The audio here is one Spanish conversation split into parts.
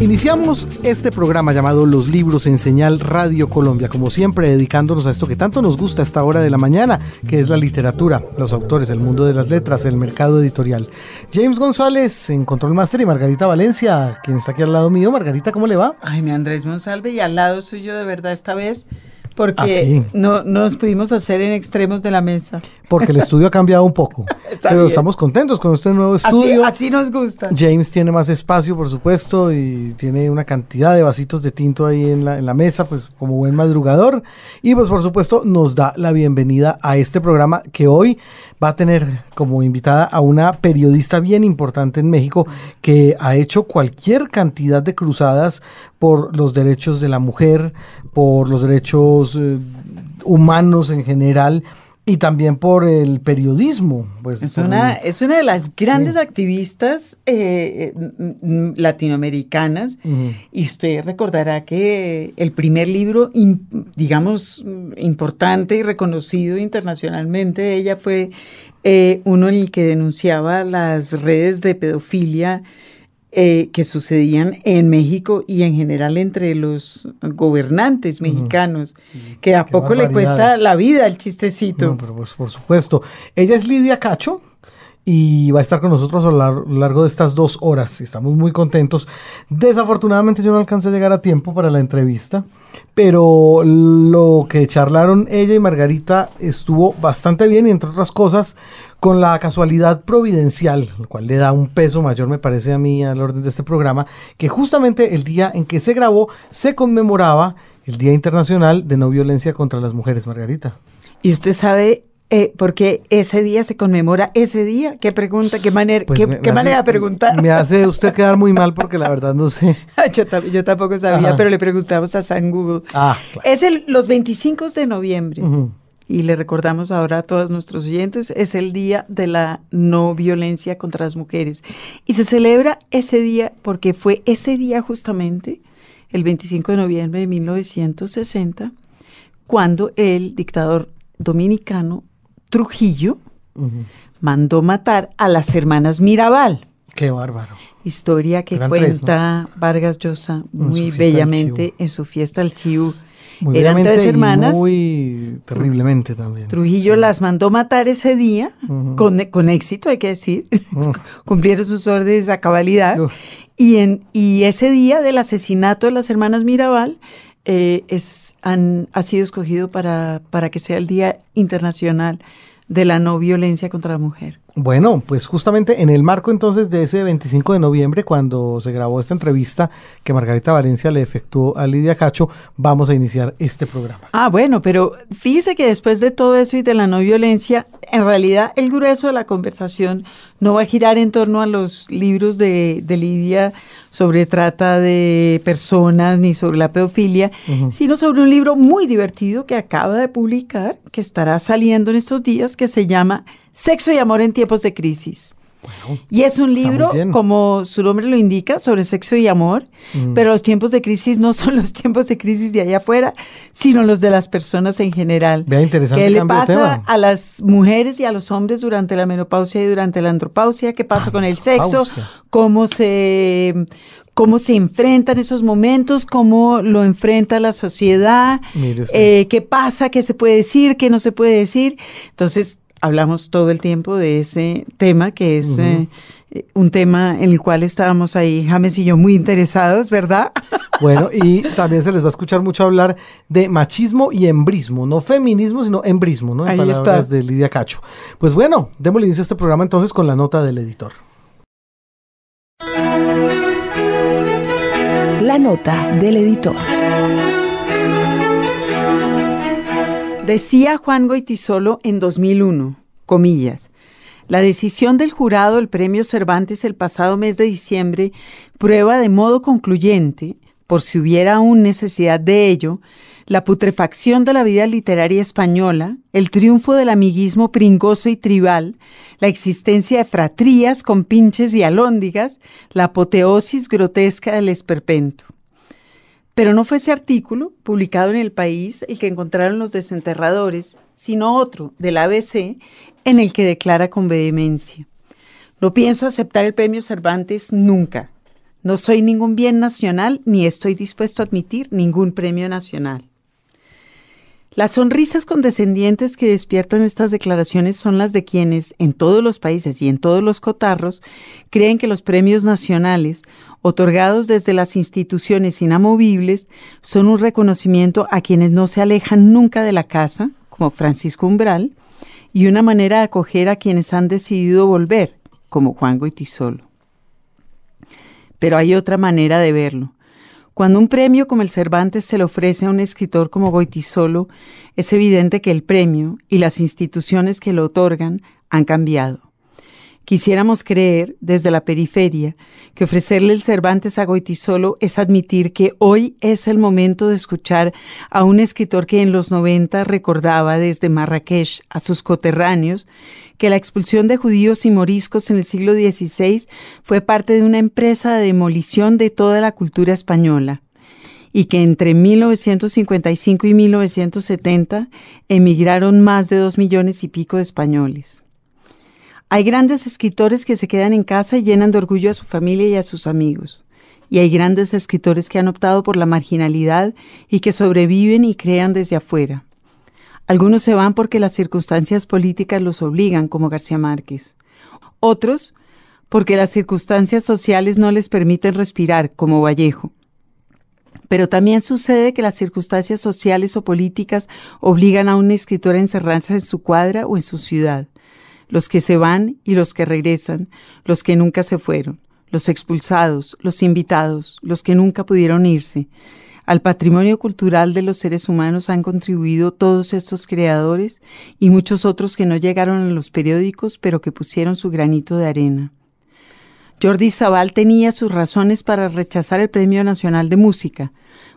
Iniciamos este programa llamado Los Libros en Señal Radio Colombia, como siempre dedicándonos a esto que tanto nos gusta a esta hora de la mañana, que es la literatura, los autores, el mundo de las letras, el mercado editorial. James González en Control Master y Margarita Valencia, quien está aquí al lado mío. Margarita, ¿cómo le va? Ay, mi Andrés Monsalve, y al lado suyo de verdad esta vez porque ah, no, nos pudimos hacer en extremos de la mesa. Porque el estudio ha cambiado un poco. pero estamos contentos con este nuevo estudio. Así, nos gusta. James tiene más espacio, por supuesto, y tiene una cantidad de vasitos de tinto ahí en la, en la mesa, pues como buen madrugador. Y pues por supuesto nos da la bienvenida a este programa que hoy va a tener como invitada a una periodista bien importante en México que ha hecho cualquier cantidad de cruzadas por los derechos de la mujer, por los derechos eh, humanos en general y también por el periodismo. Pues, es, una, es una de las grandes activistas eh, eh, latinoamericanas y usted recordará que el primer libro, digamos, importante y reconocido internacionalmente de ella fue uno en el que denunciaba las redes de pedofilia eh, que sucedían en México y en general entre los gobernantes mexicanos, que a poco le cuesta la vida el chistecito. pero pues, por supuesto. Ella es Lidia Cacho, y va a estar con nosotros a lo largo de estas dos horas. Estamos muy contentos. Desafortunadamente yo no alcancé a llegar a tiempo para la entrevista, pero lo que charlaron ella y Margarita estuvo bastante bien y entre otras cosas con la casualidad providencial, lo cual le da un peso mayor me parece a mí al orden de este programa, que justamente el día en que se grabó se conmemoraba el Día Internacional de No Violencia contra las Mujeres, Margarita. Y usted sabe eh, porque ese día se conmemora ese día. ¿Qué pregunta? ¿Qué manera, pues qué, manera de preguntar? Me hace usted quedar muy mal porque la verdad no sé. yo, tampoco sabía, pero le preguntamos a San Google. Ah, Es el, los 25 de noviembre. Y le recordamos ahora a todos nuestros oyentes, es el día de la no violencia contra las mujeres. Y se celebra ese día porque fue ese día justamente, el 25 de noviembre de 1960, cuando el dictador dominicano Trujillo mandó matar a las hermanas Mirabal. Qué bárbaro. Historia que cuenta Vargas Llosa muy bellamente en su fiesta al Chivo. Eran tres hermanas. muy terriblemente también. Trujillo las mandó matar ese día, con, con, éxito, hay que decir. Cumplieron sus órdenes a cabalidad. Y, en, y ese día del asesinato de las hermanas Mirabal, eh, es, han, ha sido escogido para, para que sea el Día Internacional de la No Violencia contra la Mujer. Bueno, pues justamente en el marco entonces de ese 25 de noviembre, cuando se grabó esta entrevista que Margarita Valencia le efectuó a Lidia Cacho, vamos a iniciar este programa. Ah, bueno, pero fíjese que después de todo eso y de la no violencia, en realidad el grueso de la conversación no va a girar en torno a los libros de, Lidia sobre trata de personas ni sobre la pedofilia, sino sobre un libro muy divertido que acaba de publicar, que estará saliendo en estos días, que se llama Sexo y amor en tiempos de crisis. y es un libro, como su nombre lo indica, sobre sexo y amor, mm. pero los tiempos de crisis no son los tiempos de crisis de allá afuera, sino los de las personas en general. Vea, interesante. ¿Qué le pasa a las mujeres y a los hombres durante la menopausia y durante la andropausia? ¿Qué pasa con el sexo? ¿Cómo se, cómo se enfrentan esos momentos, cómo lo enfrenta la sociedad, eh, qué pasa, qué se puede decir, qué no se puede decir. Entonces, hablamos todo el tiempo de ese tema que es eh, un tema en el cual estábamos ahí, James y yo, muy interesados, ¿verdad? Bueno, y también se les va a escuchar mucho hablar de machismo y embrismo, no feminismo, sino embrismo, ¿no? En ahí palabras está. de Lidia Cacho. Pues bueno, démosle inicio a este programa entonces con la nota del editor. La nota del editor. Decía Juan Goitisolo en 2001, comillas, la decisión del jurado del Premio Cervantes el pasado mes de diciembre prueba de modo concluyente, por si hubiera aún necesidad de ello, la putrefacción de la vida literaria española, el triunfo del amiguismo pringoso y tribal, la existencia de fratrías con pinches y alóndigas, la apoteosis grotesca del esperpento. Pero no fue ese artículo, publicado en El País, el que encontraron los desenterradores, sino otro, del ABC, en el que declara con vehemencia. No pienso aceptar el premio Cervantes nunca. No soy ningún bien nacional ni estoy dispuesto a admitir ningún premio nacional. Las sonrisas condescendientes que despiertan estas declaraciones son las de quienes, en todos los países y en todos los cotarros, creen que los premios nacionales, otorgados desde las instituciones inamovibles, son un reconocimiento a quienes no se alejan nunca de la casa, como Francisco Umbral, y una manera de acoger a quienes han decidido volver, como Juan Goitisolo. Pero hay otra manera de verlo. Cuando un premio como el Cervantes se le ofrece a un escritor como Goitisolo, es evidente que el premio y las instituciones que lo otorgan han cambiado. Quisiéramos creer, desde la periferia, que ofrecerle el Cervantes a Goitisolo es admitir que hoy es el momento de escuchar a un escritor que en los 90 recordaba desde Marrakech a sus coterráneos que la expulsión de judíos y moriscos en el siglo XVI fue parte de una empresa de demolición de toda la cultura española y que entre 1955 y 1970 emigraron más de dos millones y pico de españoles. Hay grandes escritores que se quedan en casa y llenan de orgullo a su familia y a sus amigos. Y hay grandes escritores que han optado por la marginalidad y que sobreviven y crean desde afuera. Algunos se van porque las circunstancias políticas los obligan, como García Márquez. Otros porque las circunstancias sociales no les permiten respirar, como Vallejo. Pero también sucede que las circunstancias sociales o políticas obligan a un escritor a encerrarse en su cuadra o en su ciudad. Los que se van y los que regresan, los que nunca se fueron, los expulsados, los invitados, los que nunca pudieron irse, al patrimonio cultural de los seres humanos han contribuido todos estos creadores y muchos otros que no llegaron a los periódicos pero que pusieron su granito de arena. Jordi Zabal tenía sus razones para rechazar el Premio Nacional de Música,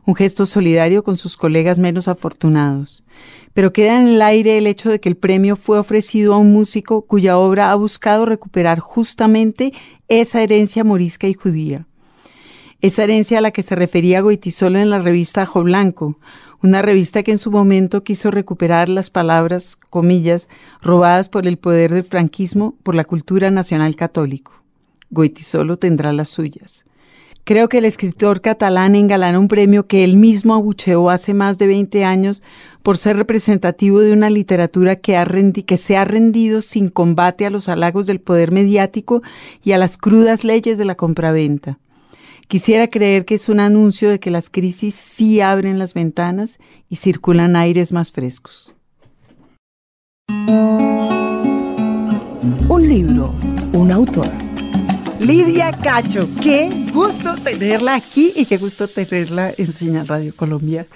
un gesto solidario con sus colegas menos afortunados. Pero queda en el aire el hecho de que el premio fue ofrecido a un músico cuya obra ha buscado recuperar justamente esa herencia morisca y judía esa herencia a la que se refería Goitisolo en la revista Ajo Blanco, una revista que en su momento quiso recuperar las palabras, comillas, robadas por el poder del franquismo por la cultura nacional católico. Goitisolo tendrá las suyas. Creo que el escritor catalán engalana un premio que él mismo abucheó hace más de 20 años por ser representativo de una literatura que, que se ha rendido sin combate a los halagos del poder mediático y a las crudas leyes de la compraventa. Quisiera creer que es un anuncio de que las crisis sí abren las ventanas y circulan aires más frescos. Un libro, un autor. Lidia Cacho, qué gusto tenerla aquí y qué gusto tenerla en Señal Radio Colombia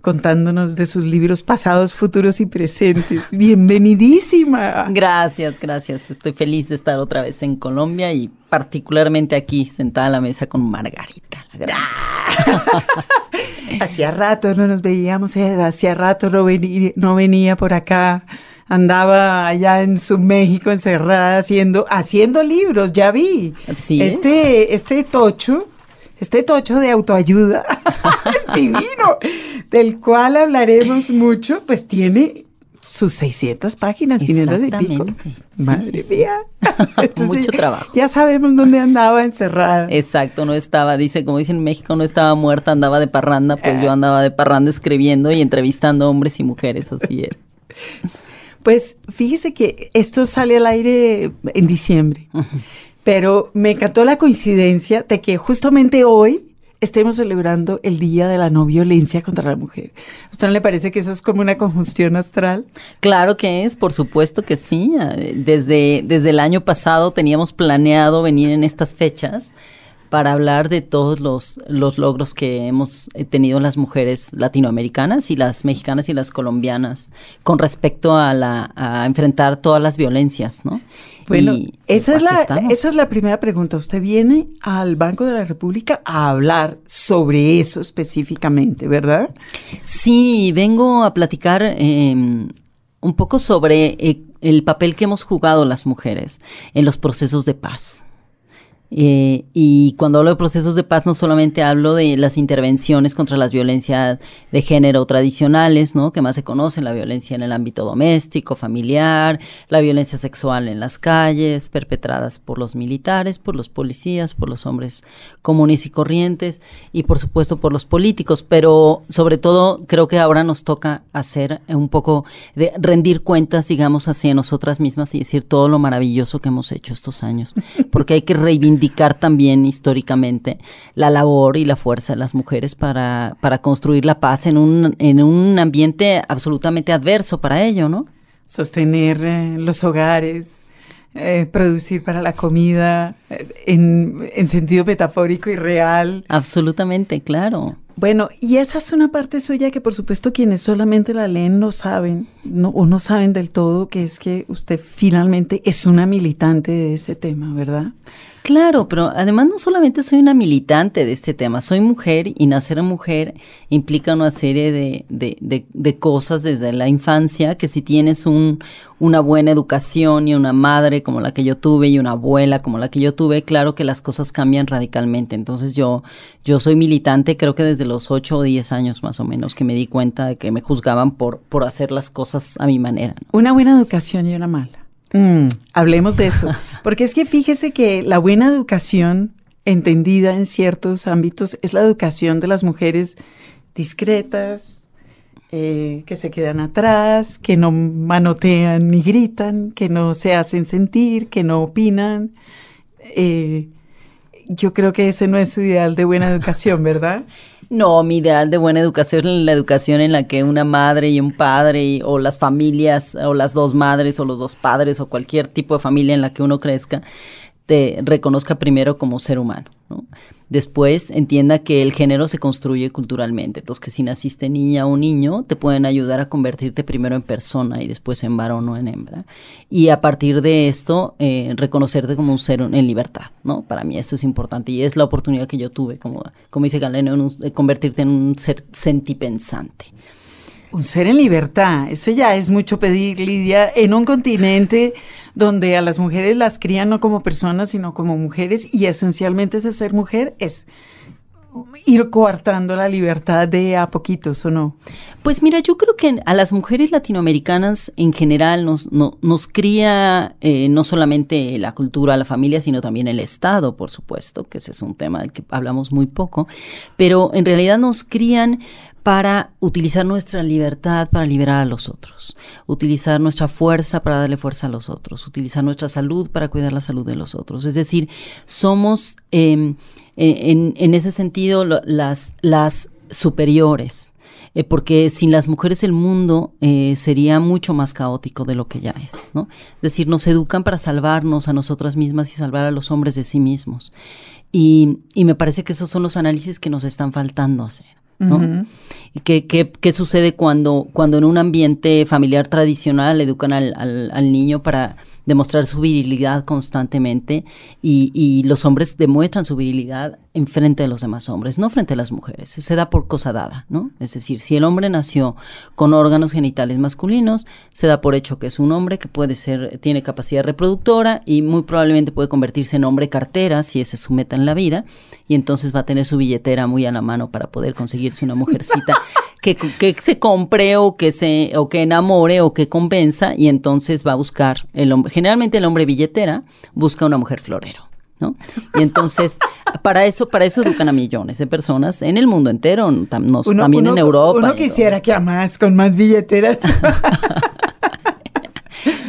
contándonos de sus libros pasados, futuros y presentes. Bienvenidísima. Gracias, gracias. Estoy feliz de estar otra vez en Colombia y particularmente aquí sentada a la mesa con Margarita. hacía rato no nos veíamos, hacía rato no venía, no venía por acá. Andaba allá en su México encerrada haciendo, haciendo libros, ya vi. Sí. Este, este tocho este tocho de autoayuda es divino, del cual hablaremos mucho, pues tiene sus 600 páginas, 500 y pico. Madre mía. Mucho trabajo. Ya sabemos dónde andaba encerrada. Exacto, no estaba, dice, como dicen en México, no estaba muerta, andaba de parranda, pues yo andaba de parranda escribiendo y entrevistando hombres y mujeres, así es. Pues fíjese que esto sale al aire en diciembre. Pero me encantó la coincidencia de que justamente hoy estemos celebrando el Día de la No Violencia contra la Mujer. ¿A usted no le parece que eso es como una conjunción astral? Claro que es, por supuesto que sí. Desde, desde el año pasado teníamos planeado venir en estas fechas para hablar de todos los, los logros que hemos eh, tenido las mujeres latinoamericanas y las mexicanas y las colombianas con respecto a, la, a enfrentar todas las violencias, ¿no? Bueno, esa, es la, esa es la primera pregunta. Usted viene al Banco de la República a hablar sobre eso específicamente, ¿verdad? Sí, vengo a platicar em, un poco sobre eh, el papel que hemos jugado las mujeres en los procesos de paz. Eh, y cuando hablo de procesos de paz, no solamente hablo de las intervenciones contra las violencias de género tradicionales, ¿no? Que más se conocen, la violencia en el ámbito doméstico, familiar, la violencia sexual en las calles, perpetradas por los militares, por los policías, por los hombres comunes y corrientes, y por supuesto por los políticos. Pero sobre todo, creo que ahora nos toca hacer un poco de rendir cuentas, digamos así, a nosotras mismas y decir todo lo maravilloso que hemos hecho estos años. Porque hay que reivindicar también históricamente la labor y la fuerza de las mujeres para, para construir la paz en un, en un ambiente absolutamente adverso para ello, ¿no? Sostener eh, los hogares, eh, producir para la comida eh, en, en, sentido metafórico y real. Absolutamente, claro. Bueno, y esa es una parte suya que por supuesto quienes solamente la leen no saben, no, o no saben del todo, que es que usted finalmente es una militante de ese tema, ¿verdad? Claro, pero además no solamente soy una militante de este tema, soy mujer y nacer mujer implica una serie de, de, de, de cosas desde la infancia que si tienes un, una buena educación y una madre como la que yo tuve y una abuela como la que yo tuve, claro que las cosas cambian radicalmente. Entonces yo, yo soy militante creo que desde los 8 o 10 años más o menos que me di cuenta de que me juzgaban por, por hacer las cosas a mi manera. ¿no? Una buena educación y una mala. Mm, hablemos de eso. Porque es que fíjese que la buena educación, entendida en ciertos ámbitos, es la educación de las mujeres discretas, eh, que se quedan atrás, que no manotean ni gritan, que no se hacen sentir, que no opinan. Eh, yo creo que ese no es su ideal de buena educación, ¿verdad? No, mi ideal de buena educación la educación en la que una madre y un padre y, o las familias o las dos madres o los dos padres o cualquier tipo de familia en la que uno crezca te reconozca primero como ser humano. ¿no? Después entienda que el género se construye culturalmente. Entonces, que si naciste niña o niño, te pueden ayudar a convertirte primero en persona y después en varón o en hembra. Y a partir de esto, eh, reconocerte como un ser en libertad, ¿no? Para mí eso es importante y es la oportunidad que yo tuve, como, como dice Galeno, de convertirte en un ser sentipensante. Un ser en libertad, eso ya es mucho pedir, Lidia, en un continente donde a las mujeres las crían no como personas, sino como mujeres, y esencialmente ese ser mujer es ir coartando la libertad de a poquitos, ¿o no? Pues mira, yo creo que a las mujeres latinoamericanas en general nos, no, nos cría eh, no solamente la cultura, la familia, sino también el Estado, por supuesto, que ese es un tema del que hablamos muy poco, pero en realidad nos crían para utilizar nuestra libertad para liberar a los otros, utilizar nuestra fuerza para darle fuerza a los otros, utilizar nuestra salud para cuidar la salud de los otros. Es decir, somos eh, en, en, ese sentido las, superiores. Eh, porque sin las mujeres el mundo eh, sería mucho más caótico de lo que ya es. Es decir, nos educan para salvarnos a nosotras mismas y salvar a los hombres de sí mismos. Y, y me parece que esos son los análisis que nos están faltando hacer. ¿No? Uh -huh. ¿Qué, qué, qué sucede cuando, cuando en un ambiente familiar tradicional educan al, al, al niño para demostrar su virilidad constantemente y, los hombres demuestran su virilidad en frente de los demás hombres, no frente a las mujeres. Se da por cosa dada, ¿no? Es decir, si el hombre nació con órganos genitales masculinos, se da por hecho que es un hombre que puede ser, tiene capacidad reproductora y muy probablemente puede convertirse en hombre cartera si ese es su meta en la vida y entonces va a tener su billetera muy a la mano para poder conseguirse una mujercita que, que se compre o que se o que enamore o que convenza y entonces va a buscar el hombre generalmente el hombre billetera busca una mujer florero. ¿no? Y entonces, para eso, para eso educan a millones de personas en el mundo entero, tam, nos, uno, también uno, en Europa. Uno quisiera que a más, con más billeteras.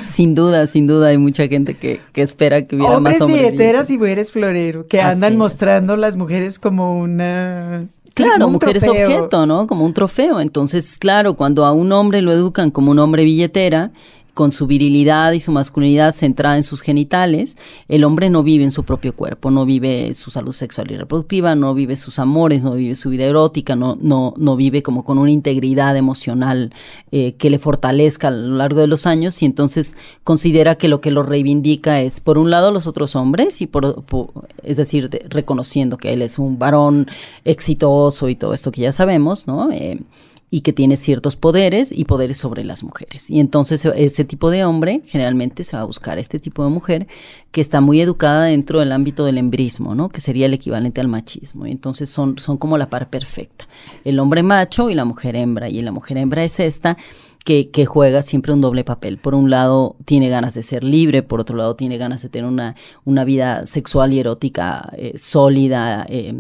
sin duda, sin duda, hay mucha gente que, que espera que hubiera hombres más hombres billeteras y mujeres florero, que andan mostrando es. las mujeres como una Claro, mujeres trofeo. objeto, ¿no? Como un trofeo. Entonces, claro, cuando a un hombre lo educan como un hombre billetera, con su virilidad y su masculinidad centrada en sus genitales, el hombre no vive en su propio cuerpo, no vive su salud sexual y reproductiva, no vive sus amores, no vive su vida erótica, no, no, no vive como con una integridad emocional eh, que le fortalezca a lo largo de los años y entonces considera que lo que lo reivindica es, por un lado, los otros hombres y por, es decir, de, reconociendo que él es un varón exitoso y todo esto que ya sabemos, ¿no? Eh, y que tiene ciertos poderes y poderes sobre las mujeres. Y entonces ese tipo de hombre generalmente se va a buscar este tipo de mujer que está muy educada dentro del ámbito del embrismo, ¿no? Que sería el equivalente al machismo. Y entonces son, son como la par perfecta. El hombre macho y la mujer hembra. Y la mujer hembra es esta que, que, juega siempre un doble papel. Por un lado, tiene ganas de ser libre, por otro lado, tiene ganas de tener una, una vida sexual y erótica eh, sólida, eh,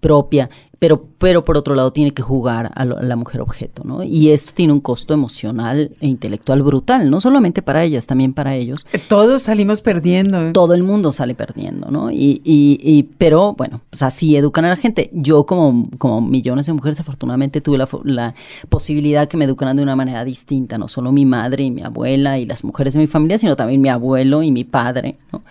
propia, pero, pero por otro lado tiene que jugar a, lo, a, la mujer objeto, ¿no? Y esto tiene un costo emocional e intelectual brutal, no solamente para ellas, también para ellos. Todos salimos perdiendo. Todo el mundo sale perdiendo, ¿no? Y, y, y pero bueno, pues así educan a la gente. Yo como, como millones de mujeres afortunadamente tuve la, la posibilidad que me educaran de una manera distinta, no solo mi madre y mi abuela y las mujeres de mi familia, sino también mi abuelo y mi padre, ¿no?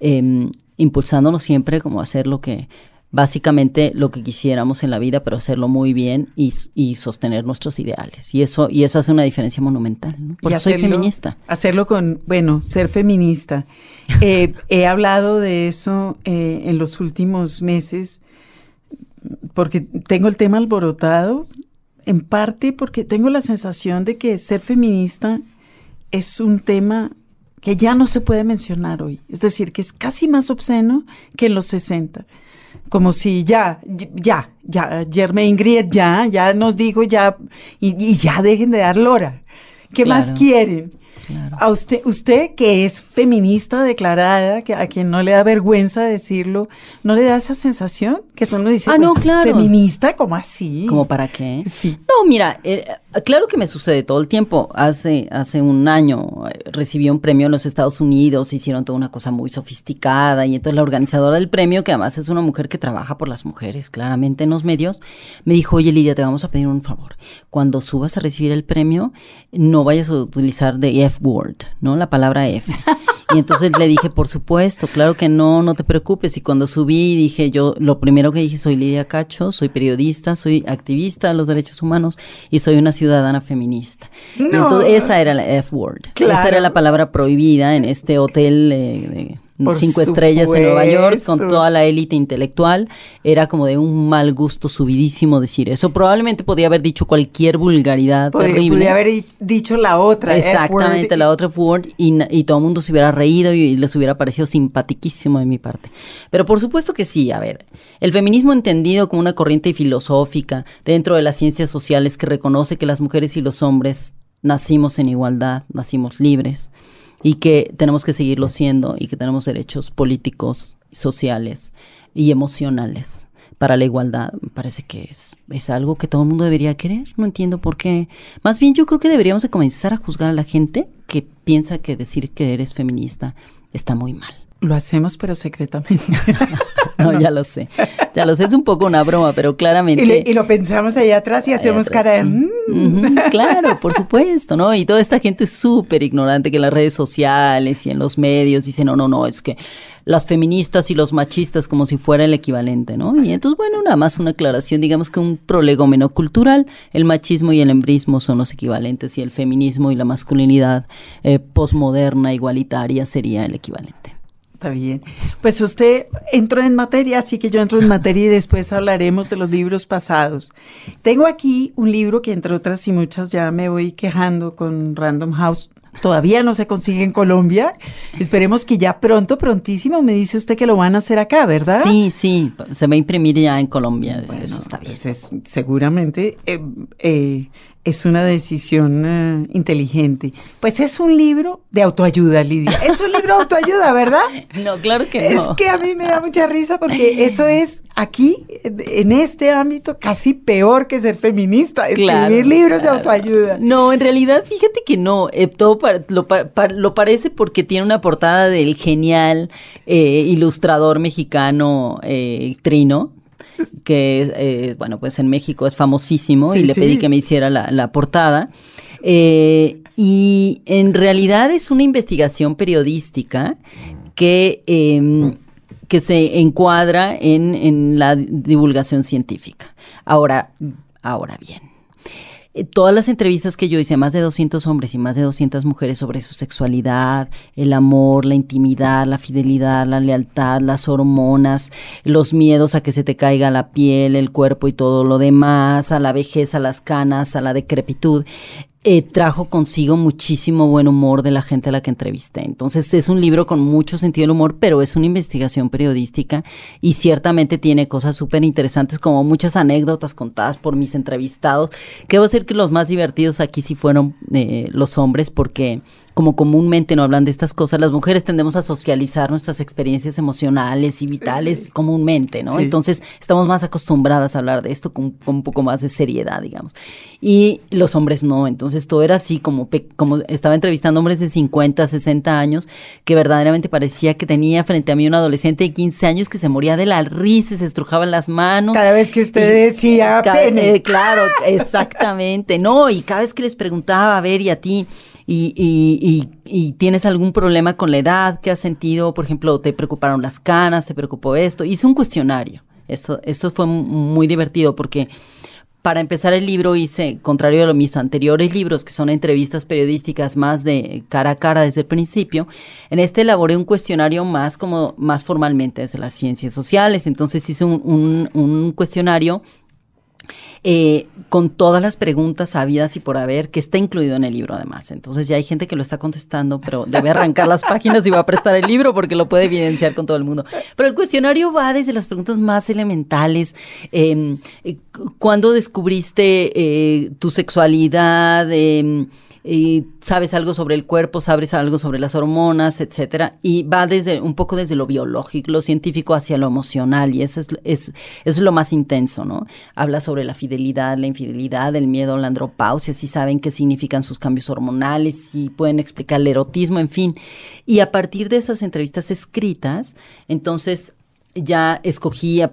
Eh, impulsándonos siempre como a hacer lo que básicamente lo que quisiéramos en la vida, pero hacerlo muy bien y, y, sostener nuestros ideales. Y eso, y eso hace una diferencia monumental. ¿no? Por y eso hacerlo, soy feminista. Hacerlo con, bueno, ser feminista. eh, he hablado de eso eh, en los últimos meses porque tengo el tema alborotado, en parte porque tengo la sensación de que ser feminista es un tema que ya no se puede mencionar hoy. Es decir, que es casi más obsceno que en los 60 como si ya, ya, ya, Germain Grier ya, ya nos dijo ya, y, y ya dejen de dar lora. ¿Qué claro, más quieren? Claro. A usted, usted que es feminista declarada, que a quien no le da vergüenza decirlo, ¿no le da esa sensación? Que todo uno dice, ah, no, claro. feminista, ¿cómo así? ¿Cómo para qué? Sí. No, mira, eh, claro que me sucede todo el tiempo. Hace, hace un año eh, recibí un premio en los Estados Unidos, hicieron toda una cosa muy sofisticada y entonces la organizadora del premio, que además es una mujer que trabaja por las mujeres claramente en los medios, me dijo, oye Lidia, te vamos a pedir un favor. Cuando subas a recibir el premio, no vayas a utilizar de F-word, ¿no? La palabra F. Y entonces le dije, por supuesto, claro que no, no te preocupes. Y cuando subí, dije yo, lo primero que dije, soy Lidia Cacho, soy periodista, soy activista de los derechos humanos y soy una ciudadana feminista. No. Entonces esa era la F-word. Claro. Esa era la palabra prohibida en este hotel eh, de Por cinco supuesto. estrellas en Nueva York con toda la élite intelectual. Era como de un mal gusto subidísimo decir eso. Probablemente podía haber dicho cualquier vulgaridad Podría, terrible. podría haber dicho la otra. Exactamente, la otra F-word y, y, todo el mundo se hubiera reído y les hubiera parecido simpatiquísimo de mi parte. Pero por supuesto que sí, a ver, el feminismo entendido como una corriente filosófica dentro de las ciencias sociales que reconoce que las mujeres y los hombres nacimos en igualdad, nacimos libres y que tenemos que seguirlo siendo y que tenemos derechos políticos, sociales y emocionales para la igualdad, me parece que es, es, algo que todo el mundo debería querer. No entiendo por qué. Más bien yo creo que deberíamos de comenzar a juzgar a la gente que piensa que decir que eres feminista está muy mal. Lo hacemos, pero secretamente. no, ya lo sé. Ya lo sé, es un poco una broma, pero claramente. Y, le, y lo pensamos allá atrás y hacemos atrás, cara de. Sí. Mm. Claro, por supuesto, ¿no? Y toda esta gente súper ignorante que en las redes sociales y en los medios dicen, no, no, no, es que las feministas y los machistas como si fuera el equivalente, ¿no? Y entonces, bueno, nada más una aclaración, digamos que un prolegómeno cultural, el machismo y el embrismo son los equivalentes y el feminismo y la masculinidad eh, posmoderna, igualitaria, sería el equivalente. Está bien. Pues usted entró en materia, así que yo entro en materia y después hablaremos de los libros pasados. Tengo aquí un libro que entre otras y muchas ya me voy quejando con Random House. Todavía no se consigue en Colombia. Esperemos que ya pronto, prontísimo, me dice usted que lo van a hacer acá, ¿verdad? Sí, sí, se va a imprimir ya en Colombia. Bueno, Eso está bien. Pues es, seguramente eh, eh, es una decisión uh, inteligente. Pues es un libro de autoayuda, Lidia. Es un libro de autoayuda, ¿verdad? No, claro que no. Es que a mí me da mucha risa porque eso es aquí, en este ámbito, casi peor que ser feminista, escribir claro, libros claro. de autoayuda. No, en realidad, fíjate que no. Eh, todo lo, lo, parece porque tiene una portada del genial eh, ilustrador mexicano eh, Trino, que, eh, bueno, pues en México es famosísimo sí, y le sí. pedí que me hiciera la, la portada. Eh, y en realidad es una investigación periodística que, eh, que se encuadra en, en, la divulgación científica. Ahora, ahora bien. Eh, todas las entrevistas que yo hice, más de 200 hombres y más de 200 mujeres sobre su sexualidad, el amor, la intimidad, la fidelidad, la lealtad, las hormonas, los miedos a que se te caiga la piel, el cuerpo y todo lo demás, a la vejez, a las canas, a la decrepitud. Eh, trajo consigo muchísimo buen humor de la gente a la que entrevisté. Entonces es un libro con mucho sentido del humor, pero es una investigación periodística y ciertamente tiene cosas súper interesantes como muchas anécdotas contadas por mis entrevistados, que a decir que los más divertidos aquí sí fueron eh, los hombres porque como comúnmente no hablan de estas cosas, las mujeres tendemos a socializar nuestras experiencias emocionales y vitales comúnmente, ¿no? Entonces estamos más acostumbradas a hablar de esto con, un poco más de seriedad, digamos. Y los hombres no, entonces todo era así, como, como estaba entrevistando hombres de 50, 60 años, que verdaderamente parecía que tenía frente a mí un adolescente de 15 años que se moría de la risa, se estrujaban las manos. Cada vez que usted decía, eh, claro, exactamente, no, y cada vez que les preguntaba, a ver, y a ti, y, tienes algún problema con la edad que has sentido, por ejemplo, te preocuparon las canas, te preocupó esto. Hice un cuestionario. Esto, esto fue muy divertido porque para empezar el libro hice, contrario a lo mismo, anteriores libros que son entrevistas periodísticas más de cara a cara desde el principio, en este elaboré un cuestionario más como más formalmente desde las ciencias sociales. Entonces hice un cuestionario eh, con todas las preguntas habidas y por haber, que está incluido en el libro además. Entonces ya hay gente que lo está contestando, pero debe arrancar las páginas y va a prestar el libro porque lo puede evidenciar con todo el mundo. Pero el cuestionario va desde las preguntas más elementales. Eh, ¿Cuándo descubriste eh, tu sexualidad? Y sabes algo sobre el cuerpo, sabes algo sobre las hormonas, etcétera, y va desde un poco desde lo biológico, lo científico hacia lo emocional, y eso es, es, es lo más intenso, ¿no? Habla sobre la fidelidad, la infidelidad, el miedo, la andropausia, si saben qué significan sus cambios hormonales, si pueden explicar el erotismo, en fin. Y a partir de esas entrevistas escritas, entonces ya escogí a,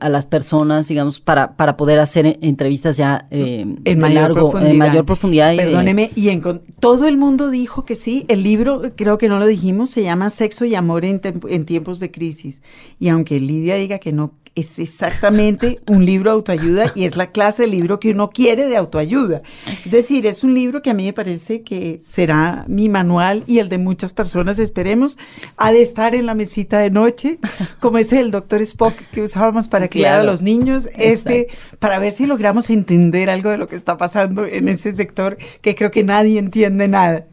las personas, digamos, para, para poder hacer entrevistas ya eh, en, mayor profundidad. en mayor profundidad. Perdóneme, y en, todo el mundo dijo que sí. El libro, creo que no lo dijimos, se llama Sexo y Amor en, en tiempos de crisis. Y aunque Lidia diga que no es exactamente un libro de autoayuda y es la clase de libro que uno quiere de autoayuda. Es decir, es un libro que a mí me parece que será mi manual y el de muchas personas, esperemos, ha de estar en la mesita de noche, como es el doctor Spock que usábamos para criar a los niños, este, para ver si logramos entender algo de lo que está pasando en ese sector que creo que nadie entiende nada.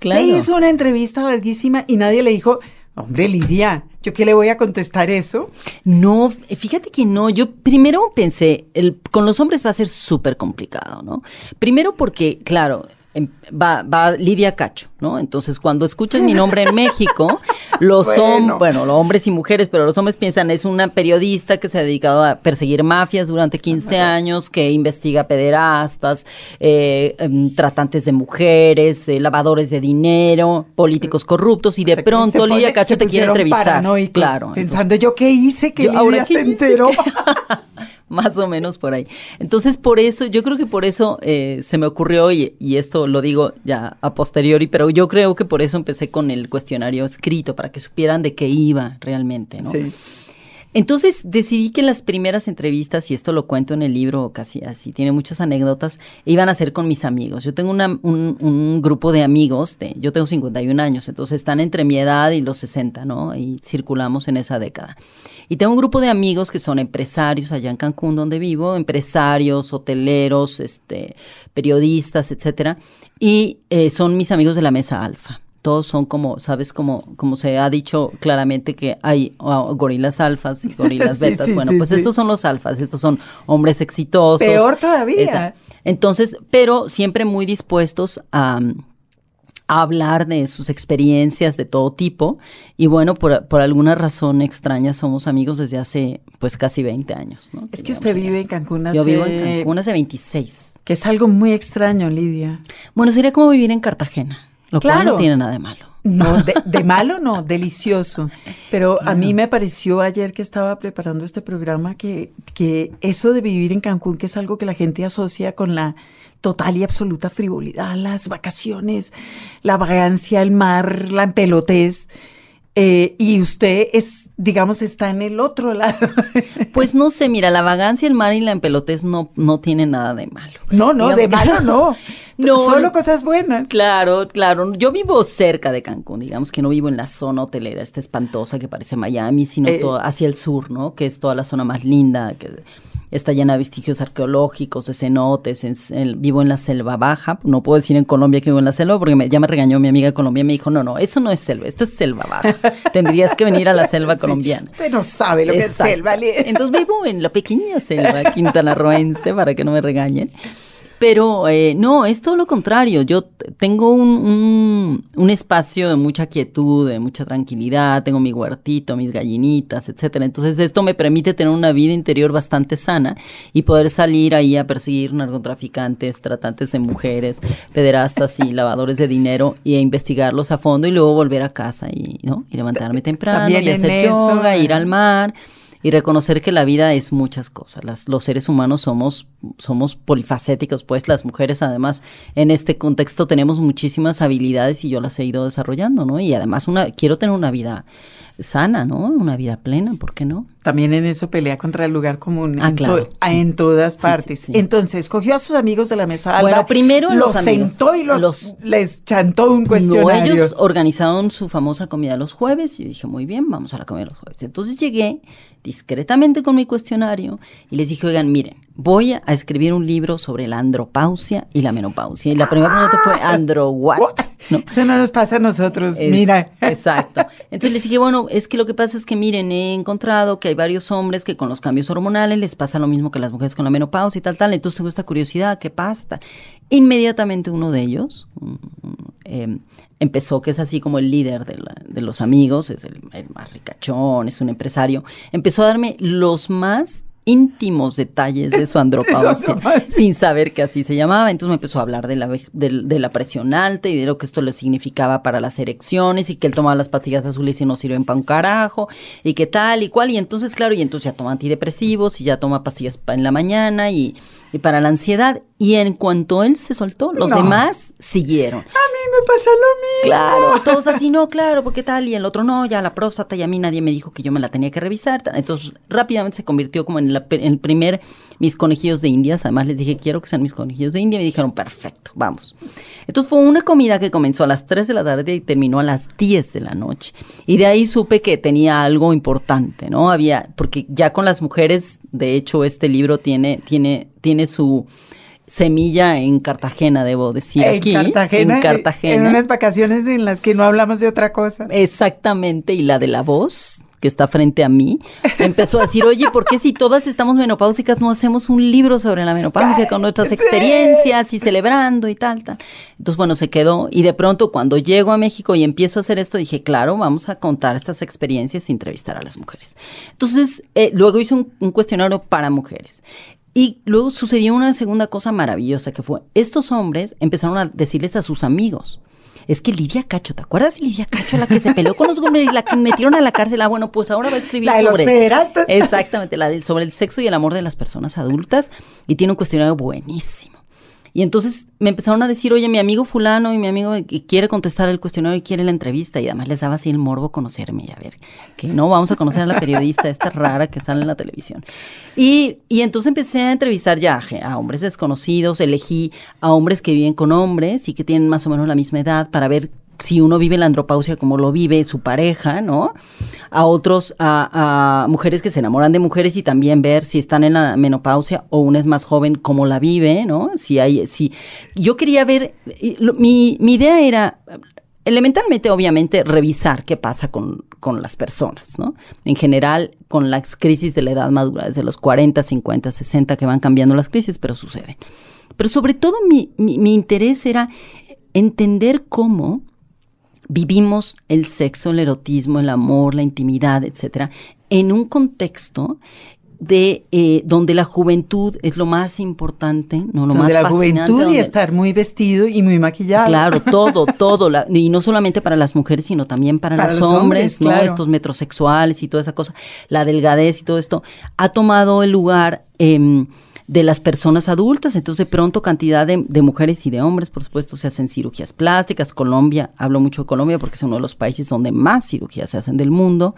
Usted hizo una entrevista larguísima y nadie le dijo, Hombre, Lidia, ¿yo qué le voy a contestar eso? No, fíjate que no. Yo primero pensé, con los hombres va a ser súper complicado, ¿no? Primero porque, claro, Em, va, va Lidia Cacho, ¿no? Entonces, cuando escuchas mi nombre en México, los bueno. bueno, los hombres y mujeres, pero los hombres piensan, es una periodista que se ha dedicado a perseguir mafias durante 15 años, que investiga pederastas, eh, em, tratantes de mujeres, eh, lavadores de dinero, políticos corruptos, y de pronto Lidia Cacho te quiere entrevistar. Claro. Pensando yo qué hice que Lidia se enteró. más o menos por ahí. Entonces, por eso, yo creo que por eso eh, se me ocurrió, y, y, esto lo digo ya a posteriori, pero yo creo que por eso empecé con el cuestionario escrito, para que supieran de qué iba realmente, ¿no? Sí. Entonces decidí que las primeras entrevistas, y esto lo cuento en el libro casi así, tiene muchas anécdotas, iban a ser con mis amigos. Yo tengo un, grupo de amigos, de, yo tengo 51 años, entonces están entre mi edad y los 60, ¿no? Y circulamos en esa década. Y tengo un grupo de amigos que son empresarios allá en Cancún, donde vivo, empresarios, hoteleros, este, periodistas, etcétera, y eh, son mis amigos de la mesa alfa todos son como, ¿sabes? Como, como se ha dicho claramente que hay gorilas alfas y gorilas betas. bueno, pues estos son los alfas, estos son hombres exitosos. Peor todavía. Entonces, pero siempre muy dispuestos a, hablar de sus experiencias de todo tipo. Y bueno, por, por, alguna razón extraña somos amigos desde hace pues casi 20 años. ¿no? Es que usted vive en Cancún hace... Yo vivo en Cancún hace 26. Que es algo muy extraño, Lidia. Bueno, sería como vivir en Cartagena. Lo claro. cual no tiene nada de malo. No, de, malo no, delicioso. Pero a mí me pareció ayer que estaba preparando este programa que, que eso de vivir en Cancún, que es algo que la gente asocia con la total y absoluta frivolidad, las vacaciones, la vagancia, el mar, la empelotez. Eh, y usted es, digamos, está en el otro lado. Pues no sé, mira, la vagancia, el mar y la empelotez no, no tiene nada de malo. No, no, de Digamos malo no. No, Solo cosas buenas. Claro, claro. Yo vivo cerca de Cancún, digamos que no vivo en la zona hotelera, esta espantosa que parece Miami, sino Eh. to- hacia el sur, ¿no? Que es toda la zona más linda, que está llena de vestigios arqueológicos, de cenotes. en- en- vivo en la selva baja. No puedo decir en Colombia que vivo en la selva porque me- ya me regañó mi amiga de Colombia y me dijo, no, no, eso no es selva, esto es selva baja. Tendrías que venir a la selva colombiana. Usted no sabe lo que es selva. Entonces vivo en la pequeña selva quintanarroense para que no me regañen. Pero eh, no, es todo lo contrario. Yo tengo un, un- un espacio de mucha quietud, de mucha tranquilidad, tengo mi huertito, mis gallinitas, etcétera. Entonces esto me permite tener una vida interior bastante sana y poder salir ahí a perseguir narcotraficantes, tratantes de mujeres, pederastas y lavadores de dinero y a investigarlos a fondo y luego volver a casa y, ¿no? y levantarme temprano También y hacer eso, yoga, ir al mar y reconocer que la vida es muchas cosas. Las- los seres humanos somos, somos polifacéticos, pues las mujeres además en este contexto tenemos muchísimas habilidades y yo las he ido desarrollando, ¿no? Y además una, quiero tener una vida sana, ¿no? Una vida plena, ¿por qué no? También en eso pelea contra el lugar común Ah, en, claro, ah, sí. en todas sí, partes. sí. Entonces, cogió a sus amigos de la mesa alba, Bueno, primero los los amigos. sentó y los, Los- les chantó un No, cuestionario. ellos organizaron su famosa comida los jueves y yo dije, muy bien, vamos a la comida los jueves. Entonces llegué discretamente con mi cuestionario y les dije, oigan, miren, voy a escribir un libro sobre la andropausia y la menopausia. Y la primera pregunta fue, ¿andro what? ¿No? Eso no nos pasa a nosotros, Es- mira. Exacto. Entonces les dije, bueno, es que lo que pasa es que miren, he encontrado que hay varios hombres que con los cambios hormonales les pasa lo mismo que las mujeres con la menopausia y tal, tal. Entonces tengo esta curiosidad, ¿qué pasa? Inmediatamente uno de ellos mm, eh, empezó, que es así como el líder de, la- de los amigos, es el, el más ricachón, es un empresario, empezó a darme los más íntimos detalles de su andropausia, sin saber que así se llamaba. Entonces me empezó a hablar de la, del- de, la presión alta y de lo que esto le significaba para las erecciones y que él tomaba las pastillas azules y no sirven para un carajo y que tal y cual. Y entonces, claro, y entonces ya toma antidepresivos y ya toma pastillas pa- en la mañana y, y para la ansiedad. Y en cuanto él se soltó, los No. demás siguieron. A mí me pasa lo mismo. Claro, todos así, no, claro, porque tal, y el otro, no, ya la próstata, y a mí nadie me dijo que yo me la tenía que revisar. Entonces, rápidamente se convirtió como en, la- en el primer mis conejillos de indias. Además, les dije, quiero que sean mis conejillos de India. Y me dijeron, perfecto, vamos. Entonces, fue una comida que comenzó a las 3 de la tarde y terminó a las 10 de la noche. Y de ahí supe que tenía algo importante, ¿no? Había, porque ya con las mujeres, de hecho, este libro tiene, tiene, tiene su semilla en Cartagena, debo decir en aquí. Cartagena. En Cartagena. En unas vacaciones en las que no hablamos de otra cosa. Exactamente, y la de la voz que está frente a mí, empezó a decir, oye, ¿por qué si todas estamos menopáusicas no hacemos un libro sobre la menopausia con nuestras experiencias y celebrando y tal, tal? Entonces, bueno, se quedó y de pronto cuando llego a México y empiezo a hacer esto, dije, claro, vamos a contar estas experiencias y entrevistar a las mujeres. Entonces, eh, luego hice un, un cuestionario para mujeres. Y luego sucedió una segunda cosa maravillosa que fue, estos hombres empezaron a decirles a sus amigos, es que Lidia Cacho, ¿te acuerdas de Lidia Cacho, la que se peleó con los hombres y la que metieron a la cárcel? Ah, bueno, pues ahora va a escribir La de los sobre... pederastas. Exactamente, la del, sobre el sexo y el amor de las personas adultas y tiene un cuestionario buenísimo. Y entonces me empezaron a decir, oye, mi amigo fulano y mi amigo que quiere contestar el cuestionario y quiere la entrevista. Y además les daba así el morbo conocerme y a ver, que no, vamos a conocer a la periodista esta rara que sale en la televisión. Y, y entonces empecé a entrevistar ya a, hombres desconocidos, elegí a hombres que viven con hombres y que tienen más o menos la misma edad para ver si uno vive la andropausia como lo vive su pareja, ¿no? A otros, a, mujeres que se enamoran de mujeres y también ver si están en la menopausia o una es más joven, cómo la vive, ¿no? Si hay, si yo quería ver, mi, mi idea era elementalmente, obviamente, revisar qué pasa con, con las personas, ¿no? En general, con las crisis de la edad madura, desde los 40, 50, 60, que van cambiando las crisis, pero suceden. Pero sobre todo mi, mi interés era entender cómo vivimos el sexo, el erotismo, el amor, la intimidad, etcétera, en un contexto de eh, donde la juventud es lo más importante, no lo donde más la fascinante, juventud donde, y estar muy vestido y muy maquillado. Claro, todo, todo, la, y no solamente para las mujeres, sino también para, Para los, los hombres, hombres, ¿no? claro. Estos metrosexuales y toda esa cosa, la delgadez y todo esto, ha tomado el lugar eh, de las personas adultas. Entonces, de pronto, cantidad de, mujeres y de hombres, por supuesto, se hacen cirugías plásticas. Colombia, hablo mucho de Colombia porque es uno de los países donde más cirugías se hacen del mundo.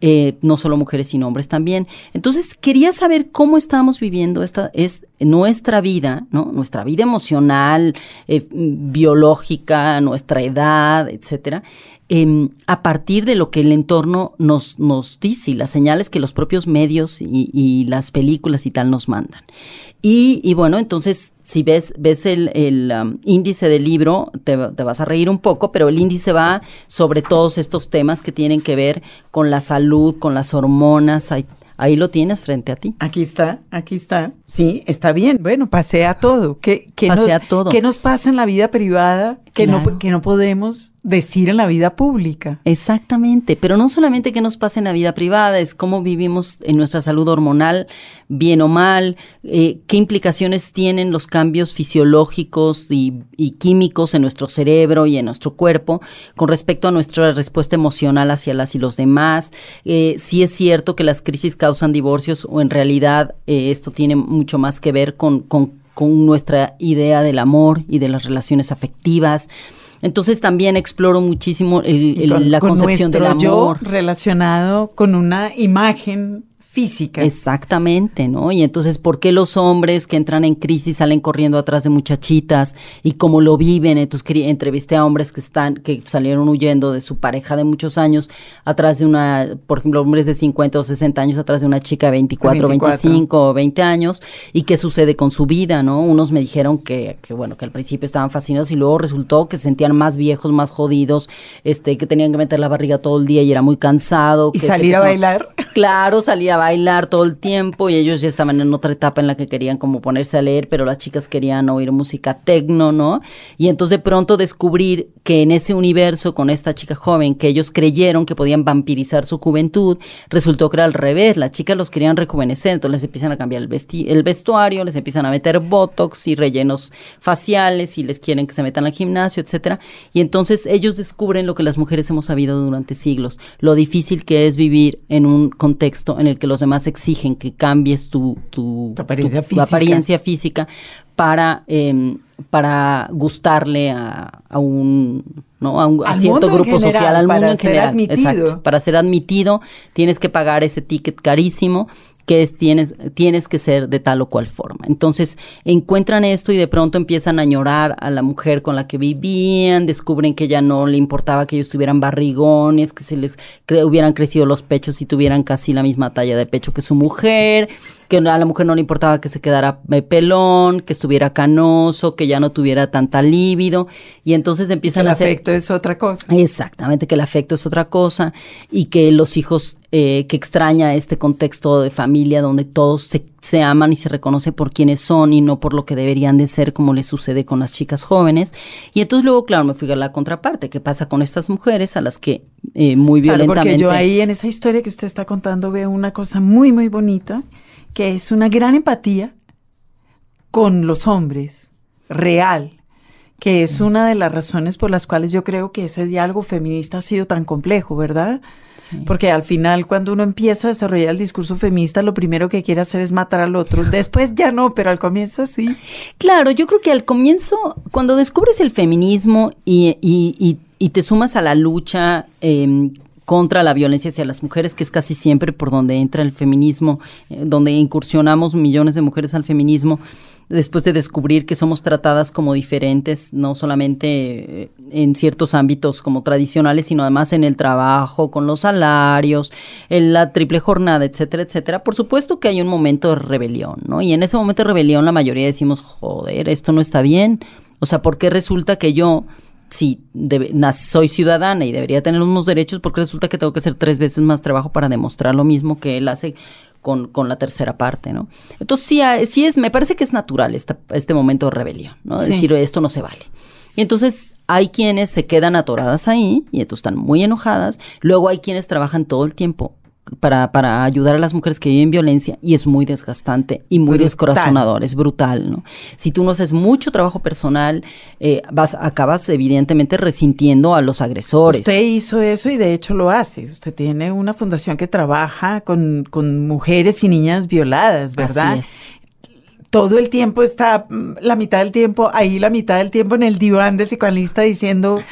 Eh, no solo mujeres, sino hombres también. Entonces, quería saber cómo estamos viviendo esta, es, nuestra vida. Nuestra vida emocional, eh, biológica, nuestra edad, etcétera. Eh, a partir de lo que el entorno nos, nos dice y las señales que los propios medios y, y las películas y tal nos mandan. Y, y, bueno, entonces, si ves, ves el, el um, índice del libro, te, te, vas a reír un poco, pero el índice va sobre todos estos temas que tienen que ver con la salud, con las hormonas. Hay, ahí lo tienes frente a ti. Aquí está, aquí está. Sí, está bien. Bueno, pasea todo. ¿Qué, qué pasea nos, todo. ¿Qué nos pasa en la vida privada que, claro. no, que no podemos decir en la vida pública. Exactamente, pero no solamente que nos pase en la vida privada, es cómo vivimos en nuestra salud hormonal, bien o mal, eh, qué implicaciones tienen los cambios fisiológicos y, químicos en nuestro cerebro y en nuestro cuerpo con respecto a nuestra respuesta emocional hacia las y los demás, eh, si es cierto que las crisis causan divorcios o en realidad eh, esto tiene mucho más que ver con, con nuestra idea del amor y de las relaciones afectivas. Entonces también exploro muchísimo el, el, con, la con concepción del amor. Yo relacionado con una imagen física. Exactamente, ¿no? Y entonces, ¿por qué los hombres que entran en crisis salen corriendo atrás de muchachitas y cómo lo viven? Entonces, entrevisté a hombres que están, que salieron huyendo de su pareja de muchos años atrás de una, por ejemplo, hombres de 50 o 60 años atrás de una chica de 24, 24. 25 o 20 años y qué sucede con su vida, ¿no? Unos me dijeron que, que, bueno, que al principio estaban fascinados y luego resultó que se sentían más viejos, más jodidos, este, que tenían que meter la barriga todo el día y era muy cansado. Y salir a bailar. Claro, salir a bailar todo el tiempo y ellos ya estaban en otra etapa en la que querían como ponerse a leer, pero las chicas querían oír música tecno, ¿no? Y entonces de pronto descubrir que en ese universo con esta chica joven que ellos creyeron que podían vampirizar su juventud, resultó que era al revés, las chicas los querían rejuvenecer, entonces les empiezan a cambiar el, vesti el vestuario, les empiezan a meter botox y rellenos faciales y les quieren que se metan al gimnasio, etcétera, y entonces ellos descubren lo que las mujeres hemos sabido durante siglos, lo difícil que es vivir en un contexto en el que los demás exigen que cambies tu, tu, tu apariencia, tu, física. apariencia física para, eh, para gustarle a, a un ¿no? a, un, a cierto grupo general, social, al mundo en general. Admitido. Exacto. Para ser admitido tienes que pagar ese ticket carísimo que es tienes, tienes que ser de tal o cual forma. Entonces encuentran esto y de pronto empiezan a añorar a la mujer con la que vivían, descubren que ya no le importaba que ellos tuvieran barrigones, que se les hubieran crecido los pechos y tuvieran casi la misma talla de pecho que su mujer, que a la mujer no le importaba que se quedara pelón, que estuviera canoso, que ya no tuviera tanta líbido, y entonces empiezan el a hacer... El afecto es otra cosa. Exactamente, que el afecto es otra cosa, y que los hijos, eh, que extraña este contexto de familia donde todos se, se aman y se reconocen por quienes son y no por lo que deberían de ser, como les sucede con las chicas jóvenes. Y entonces luego, claro, me fui a la contraparte, ¿qué pasa con estas mujeres a las que eh, muy claro, violentamente... Porque yo ahí en esa historia que usted está contando veo una cosa muy, muy bonita, que es una gran empatía con los hombres, real, que es una de las razones por las cuales yo creo que ese diálogo feminista ha sido tan complejo, ¿verdad? Sí. Porque al final cuando uno empieza a desarrollar el discurso feminista, lo primero que quiere hacer es matar al otro. Después ya no, pero al comienzo sí. Claro, yo creo que al comienzo, cuando descubres el feminismo y, y, y, y te sumas a la lucha eh, contra la violencia hacia las mujeres, que es casi siempre por donde entra el feminismo, eh, donde incursionamos millones de mujeres al feminismo, después de descubrir que somos tratadas como diferentes, no solamente en ciertos ámbitos como tradicionales, sino además en el trabajo, con los salarios, en la triple jornada, etcétera, etcétera. Por supuesto que hay un momento de rebelión, ¿no? Y en ese momento de rebelión la mayoría decimos, joder, esto no está bien. O sea, ¿por qué resulta que yo si debe, soy ciudadana y debería tener unos derechos, porque resulta que tengo que hacer tres veces más trabajo para demostrar lo mismo que él hace con, con la tercera parte, ¿no? Entonces sí, sí es, me parece que es natural esta, este momento de rebelión, ¿no? Sí. Decir esto no se vale. Y entonces hay quienes se quedan atoradas ahí y entonces están muy enojadas. Luego hay quienes trabajan todo el tiempo para, para ayudar a las mujeres que viven violencia y es muy desgastante y muy brutal. descorazonador, es brutal, ¿no? Si tú no haces mucho trabajo personal, eh, vas, acabas evidentemente resintiendo a los agresores. Usted hizo eso y de hecho lo hace. Usted tiene una fundación que trabaja con, con mujeres y niñas violadas, ¿verdad? Así es todo el tiempo está, mm, la mitad del tiempo ahí, la mitad del tiempo en el diván del psicoanalista diciendo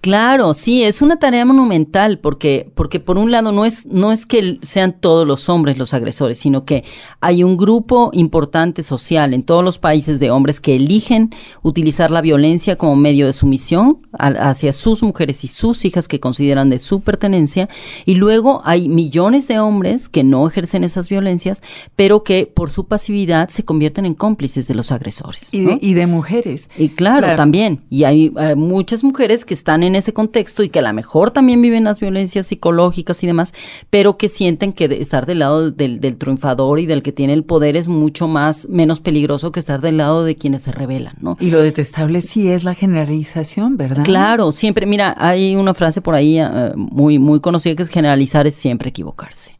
Claro, sí, es una tarea monumental porque, porque por un lado no es, no es que sean todos los hombres los agresores, sino que hay un grupo importante social en todos los países de hombres que eligen utilizar la violencia como medio de sumisión hacia sus mujeres y sus hijas que consideran de su pertenencia, y luego hay millones de hombres que no ejercen esas violencias, pero que por su pasividad se convierten en cómplices de los agresores. Y, de, y de mujeres. Y claro, también. Y hay, hay muchas mujeres que están en ese contexto y que a lo mejor también viven las violencias psicológicas y demás, pero que sienten que estar del lado del, triunfador y del que tiene el poder es mucho más, menos peligroso que estar del lado de quienes se rebelan, ¿no? Y lo detestable sí es la generalización, ¿verdad? Claro, siempre, mira, hay una frase por ahí eh, muy, muy conocida que es generalizar es siempre equivocarse.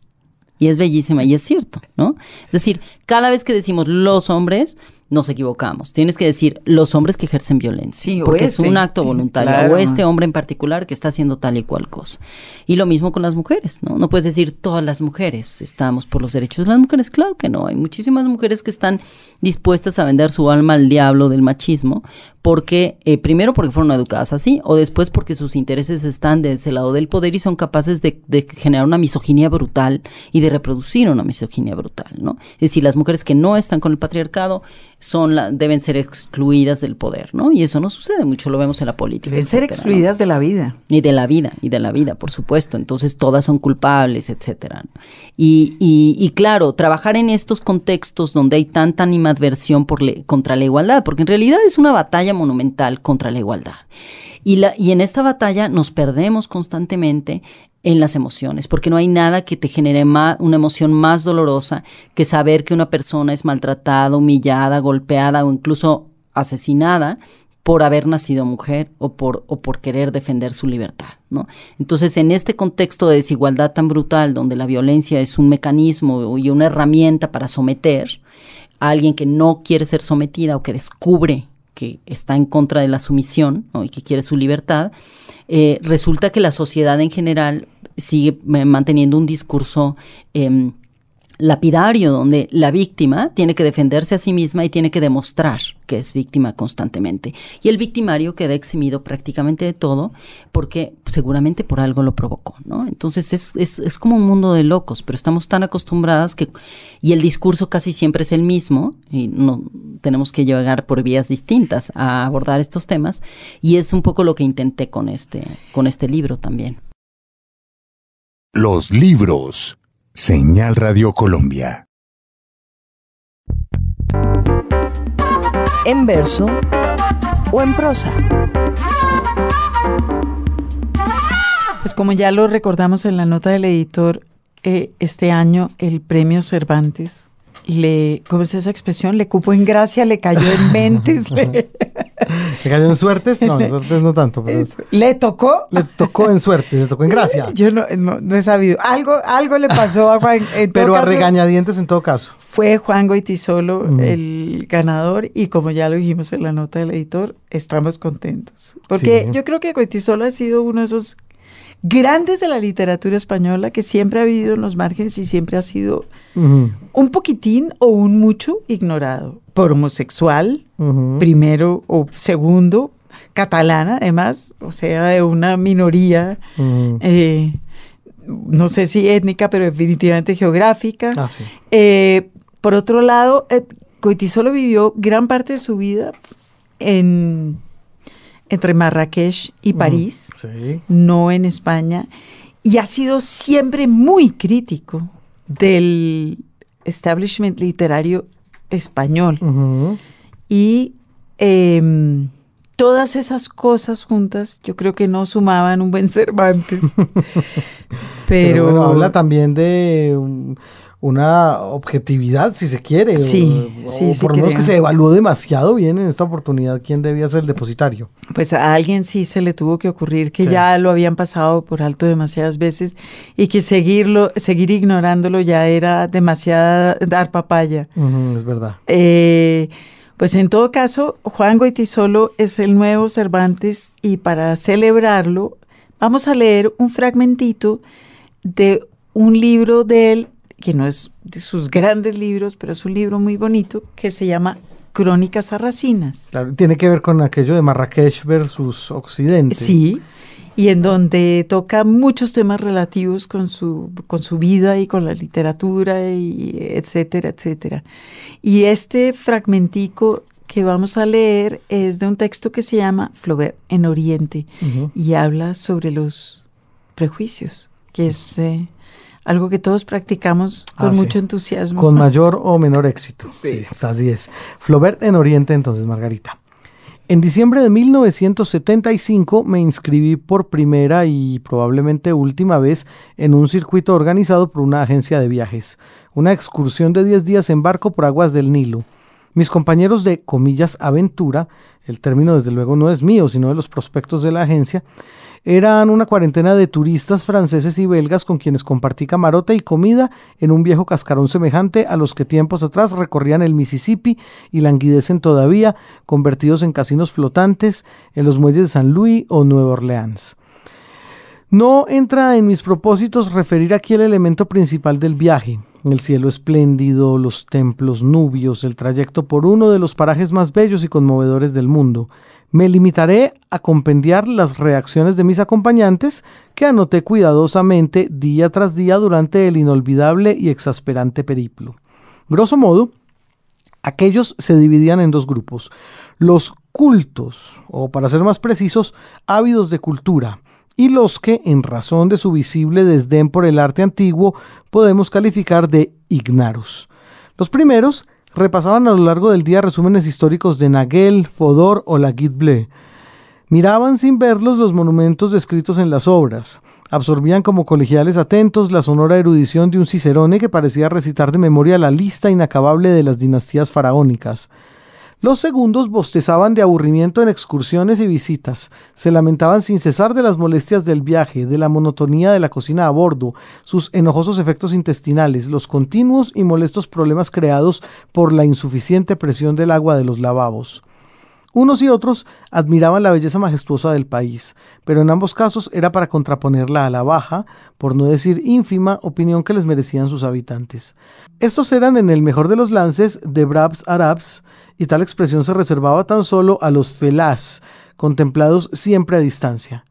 Y es bellísima y es cierto, ¿no? Es decir, cada vez que decimos los hombres, nos equivocamos. Tienes que decir los hombres que ejercen violencia, sí, porque es un este. acto voluntario, o este hombre en particular que está haciendo tal y cual cosa. Y lo mismo con las mujeres, ¿no? No puedes decir todas las mujeres estamos por los derechos de las mujeres, claro que no. Hay muchísimas mujeres que están dispuestas a vender su alma al diablo del machismo, porque eh, primero porque fueron educadas así, o después porque sus intereses están de ese lado del poder y son capaces de, de generar una misoginia brutal y de reproducir una misoginia brutal, ¿no? Es decir, las mujeres que no están con el patriarcado son la, deben ser excluidas del poder, ¿no? Y eso no sucede mucho, lo vemos en la política. Deben ser excluidas de la vida. Y de la vida, y de la vida, por supuesto. Entonces todas son culpables, etcétera. Y, y, y, claro, trabajar en estos contextos donde hay tanta animadversión por contra la igualdad, porque en realidad es una batalla monumental contra la igualdad. Y, la, y en esta batalla nos perdemos constantemente en las emociones, porque no hay nada que te genere una emoción más dolorosa que saber que una persona es maltratada, humillada, golpeada o incluso asesinada por haber nacido mujer o por, o por querer defender su libertad, ¿no? Entonces, en este contexto de desigualdad tan brutal, donde la violencia es un mecanismo y una herramienta para someter a alguien que no quiere ser sometida o que descubre que está en contra de la sumisión y que quiere su libertad, eh, resulta que la sociedad en general sigue manteniendo un discurso em, lapidario donde la víctima tiene que defenderse a sí misma y tiene que demostrar que es víctima constantemente. Y el victimario queda eximido prácticamente de todo porque seguramente por algo lo provocó, ¿no? Entonces es, es, es como un mundo de locos, pero estamos tan acostumbradas que... Y el discurso casi siempre es el mismo y no tenemos que llegar por vías distintas a abordar estos temas y es un poco lo que intenté con este, con este libro también. Los libros Señal Radio Colombia. En verso o en prosa. Pues como ya lo recordamos en la nota del editor, eh, este año el premio Cervantes le, ¿cómo es esa expresión? Le cupo en gracia, le cayó en mentes. le... cayó en suertes? No, en suertes no tanto. Pero ¿Le tocó? Le tocó en suerte, le tocó en gracia. Yo no, no, he sabido. Algo, algo le pasó a Juan. pero a regañadientes en todo caso. Fue Juan Goitisolo el ganador y como ya lo dijimos en la nota del editor, estamos contentos. Porque yo creo que Goitisolo ha sido uno de esos grandes de la literatura española que siempre ha vivido en los márgenes y siempre ha sido un poquitín o un mucho ignorado por homosexual, primero o segundo, catalana además, o sea, de una minoría, eh, no sé si étnica, pero definitivamente geográfica. Ah, eh, por otro lado, eh, Coitisolo vivió gran parte de su vida en entre Marrakech y París, no en España, y ha sido siempre muy crítico del establishment literario español. Y em, todas esas cosas juntas, yo creo que no sumaban un buen Cervantes. Pero, habla también de una objetividad, si se quiere. Sí, sí, por lo menos que se evaluó demasiado bien en esta oportunidad quién debía ser el depositario. Pues a alguien sí se le tuvo que ocurrir que ya lo habían pasado por alto demasiadas veces y que seguirlo, seguir ignorándolo ya era demasiada dar papaya. es verdad. Eh, pues en todo caso, Juan Goitisolo es el nuevo Cervantes y para celebrarlo vamos a leer un fragmentito de un libro de él que no es de sus grandes libros, pero es un libro muy bonito que se llama Crónicas Sarracinas. Claro, tiene que ver con aquello de Marrakech versus Occidente. Sí, y en donde toca muchos temas relativos con su, con su vida y con la literatura, y etcétera, etcétera. Y este fragmentico que vamos a leer es de un texto que se llama Flaubert en Oriente y habla sobre los prejuicios, que es eh, algo que todos practicamos con Ah, sí. mucho entusiasmo. Con mayor o menor éxito. Sí. así es. Flaubert en Oriente, entonces, Margarita. En diciembre de 1975 me inscribí por primera y probablemente última vez en un circuito organizado por una agencia de viajes, una excursión de 10 días en barco por aguas del Nilo. Mis compañeros de comillas aventura, el término desde luego no es mío, sino de los prospectos de la agencia, eran una cuarentena de turistas franceses y belgas con quienes compartí camarote y comida en un viejo cascarón semejante a los que tiempos atrás recorrían el Mississippi y languidecen todavía, convertidos en casinos flotantes en los muelles de San Luis o Nueva Orleans. No entra en mis propósitos referir aquí el elemento principal del viaje, el cielo espléndido, los templos nubios, el trayecto por uno de los parajes más bellos y conmovedores del mundo. Me limitaré a compendiar las reacciones de mis acompañantes que anoté cuidadosamente día tras día durante el inolvidable y exasperante periplo. Grosso modo, aquellos se dividían en dos grupos. Los cultos, o para ser más precisos, ávidos de cultura, y los que, en razón de su visible desdén por el arte antiguo, podemos calificar de ignaros. Los primeros repasaban a lo largo del día resúmenes históricos de Nagel, Fodor o la Guide Bleu. Miraban sin verlos los monumentos descritos en las obras. Absorbían como colegiales atentos la sonora erudición de un cicerone que parecía recitar de memoria la lista inacabable de las dinastías faraónicas. Los segundos bostezaban de aburrimiento en excursiones y visitas, se lamentaban sin cesar de las molestias del viaje, de la monotonía de la cocina a bordo, sus enojosos efectos intestinales, los continuos y molestos problemas creados por la insuficiente presión del agua de los lavabos. Unos y otros admiraban la belleza majestuosa del país, pero en ambos casos era para contraponerla a la baja, por no decir ínfima, opinión que les merecían sus habitantes. Estos eran en el mejor de los lances de Brabs Arabs, y tal expresión se reservaba tan solo a los felás, contemplados siempre a distancia.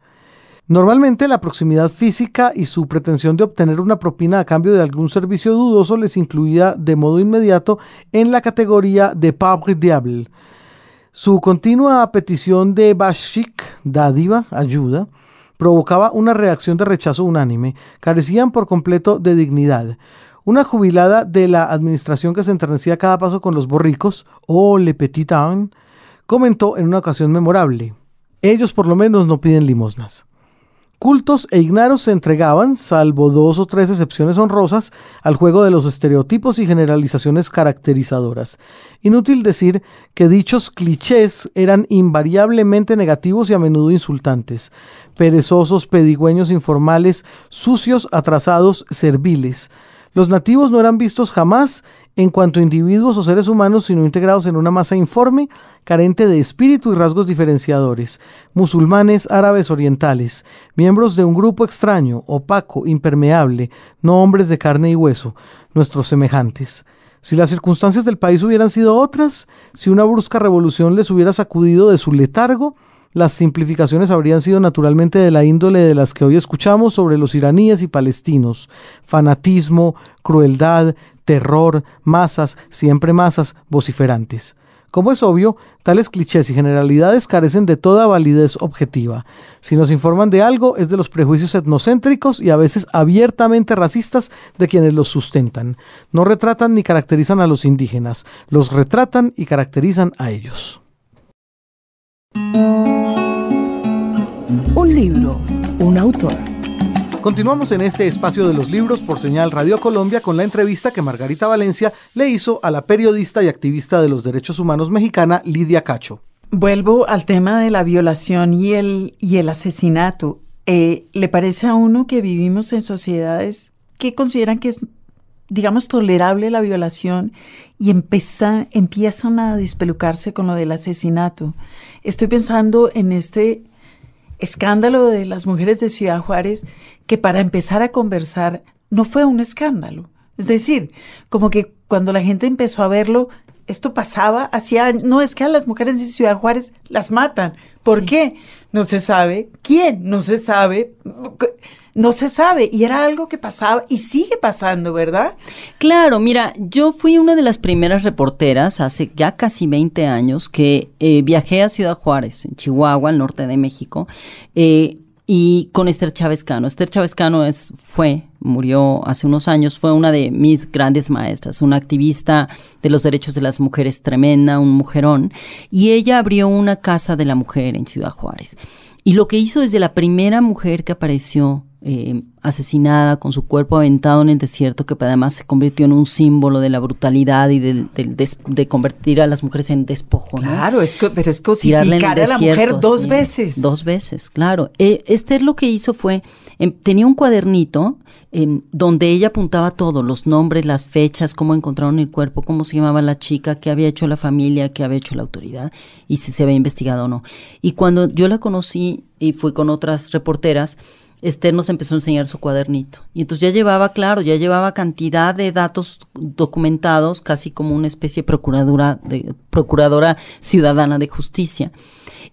Normalmente la proximidad física y su pretensión de obtener una propina a cambio de algún servicio dudoso les incluía de modo inmediato en la categoría de pauvre diable. Su continua petición de bashik, dádiva, ayuda, provocaba una reacción de rechazo unánime. Carecían por completo de dignidad. Una jubilada de la administración que se enternecía cada paso con los borricos, o le petit comentó en una ocasión memorable: Ellos por lo menos no piden limosnas. Cultos e ignaros se entregaban, salvo dos o tres excepciones honrosas, al juego de los estereotipos y generalizaciones caracterizadoras. Inútil decir que dichos clichés eran invariablemente negativos y a menudo insultantes. Perezosos, pedigüeños informales, sucios, atrasados, serviles. Los nativos no eran vistos jamás en cuanto a individuos o seres humanos, sino integrados en una masa informe, carente de espíritu y rasgos diferenciadores, musulmanes, árabes, orientales, miembros de un grupo extraño, opaco, impermeable, no hombres de carne y hueso, nuestros semejantes. Si las circunstancias del país hubieran sido otras, si una brusca revolución les hubiera sacudido de su letargo, las simplificaciones habrían sido naturalmente de la índole de las que hoy escuchamos sobre los iraníes y palestinos. Fanatismo, crueldad, terror, masas, siempre masas, vociferantes. Como es obvio, tales clichés y generalidades carecen de toda validez objetiva. Si nos informan de algo, es de los prejuicios etnocéntricos y a veces abiertamente racistas de quienes los sustentan. No retratan ni caracterizan a los indígenas, los retratan y caracterizan a ellos. Un libro, un autor. Continuamos en este espacio de los libros por señal Radio Colombia con la entrevista que Margarita Valencia le hizo a la periodista y activista de los derechos humanos mexicana Lidia Cacho. Vuelvo al tema de la violación y el, y el asesinato. Eh, ¿Le parece a uno que vivimos en sociedades que consideran que es, digamos, tolerable la violación y empezan, empiezan a despelucarse con lo del asesinato? Estoy pensando en este escándalo de las mujeres de Ciudad Juárez, que para empezar a conversar no fue un escándalo. Es decir, como que cuando la gente empezó a verlo, esto pasaba hacía no es que a las mujeres de Ciudad Juárez las matan. ¿Por qué? No se sabe. ¿Quién? No se sabe. No se sabe. Y era algo que pasaba y sigue pasando, ¿verdad? Claro, mira, yo fui una de las primeras reporteras hace ya casi 20 años que eh, viajé a Ciudad Juárez, en Chihuahua, al norte de México. Eh, y con Esther Chávez Cano. Esther Chávez Cano es, fue, murió hace unos años, fue una de mis grandes maestras, una activista de los derechos de las mujeres tremenda, un mujerón, y ella abrió una casa de la mujer en Ciudad Juárez. Y lo que hizo desde la primera mujer que apareció eh, asesinada con su cuerpo aventado en el desierto, que además se convirtió en un símbolo de la brutalidad y de, convertir a las mujeres en despojo. Claro, es que, pero es cosificar a la mujer dos veces. Dos veces, claro. Eh, Esther lo que hizo fue, em, tenía un cuadernito em, donde ella apuntaba todo, los nombres, las fechas, cómo encontraron el cuerpo, cómo se llamaba la chica, qué había hecho la familia, qué había hecho la autoridad y si se había investigado o no. Y cuando yo la conocí y fui con otras reporteras, Esther nos empezó a enseñar su cuadernito. Y entonces ya llevaba, claro, ya llevaba cantidad de datos documentados, casi como una especie de procuradora, ciudadana de justicia.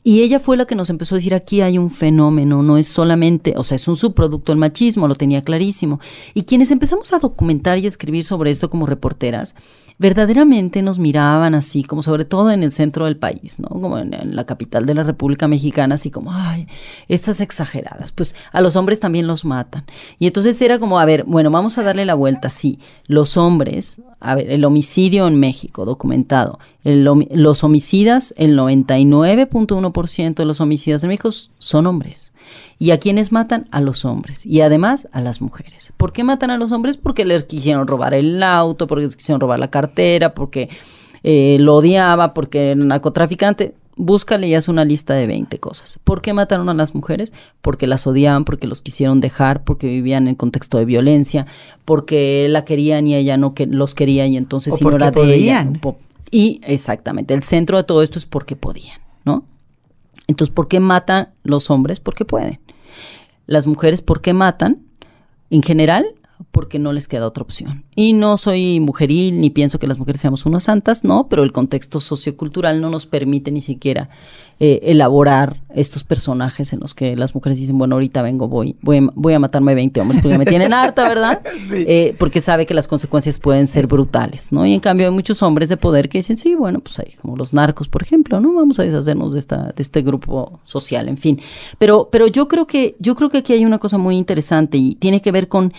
Y ella fue la que nos empezó a decir, aquí hay un fenómeno, no es solamente, o sea, es un subproducto del machismo, lo tenía clarísimo. Y quienes empezamos a documentar y escribir sobre esto como reporteras, verdaderamente nos miraban así, como sobre todo en el centro del país, ¿no? Como en, la capital de la República Mexicana, así como, ay, estas exageradas, pues a los hombres también los matan. Y entonces era como, a ver, bueno, vamos a darle la vuelta, sí, los hombres, a ver, el homicidio en México, documentado, los homicidas, el 99.1% de los homicidas en México son hombres. ¿Y a quienes matan? A los hombres. Y además a las mujeres. ¿Por qué matan a los hombres? Porque les quisieron robar el auto, porque les quisieron robar la cartera, porque eh, lo odiaba, porque era narcotraficante. Búscale y haz una lista de 20 cosas. ¿Por qué mataron a las mujeres? Porque las odiaban, porque los quisieron dejar, porque vivían en contexto de violencia, porque la querían y ella no que los quería y entonces si no era de ella. Y exactamente, el centro de todo esto es porque podían. Entonces, ¿por qué matan los hombres? Porque pueden. Las mujeres, ¿por qué matan? En general, porque no les queda otra opción. Y no soy mujeril ni pienso que las mujeres seamos unas santas, no, pero el contexto sociocultural no nos permite ni siquiera eh, elaborar estos personajes en los que las mujeres dicen, bueno, ahorita vengo, voy, voy, a matarme 20 hombres porque me tienen harta, ¿verdad? Sí. Eh, porque sabe que las consecuencias pueden ser brutales, ¿no? Y en cambio hay muchos hombres de poder que dicen, sí, bueno, pues hay como los narcos, por ejemplo, ¿no? Vamos a deshacernos de esta, de este grupo social, en fin. Pero, pero yo creo que, yo creo que aquí hay una cosa muy interesante y tiene que ver con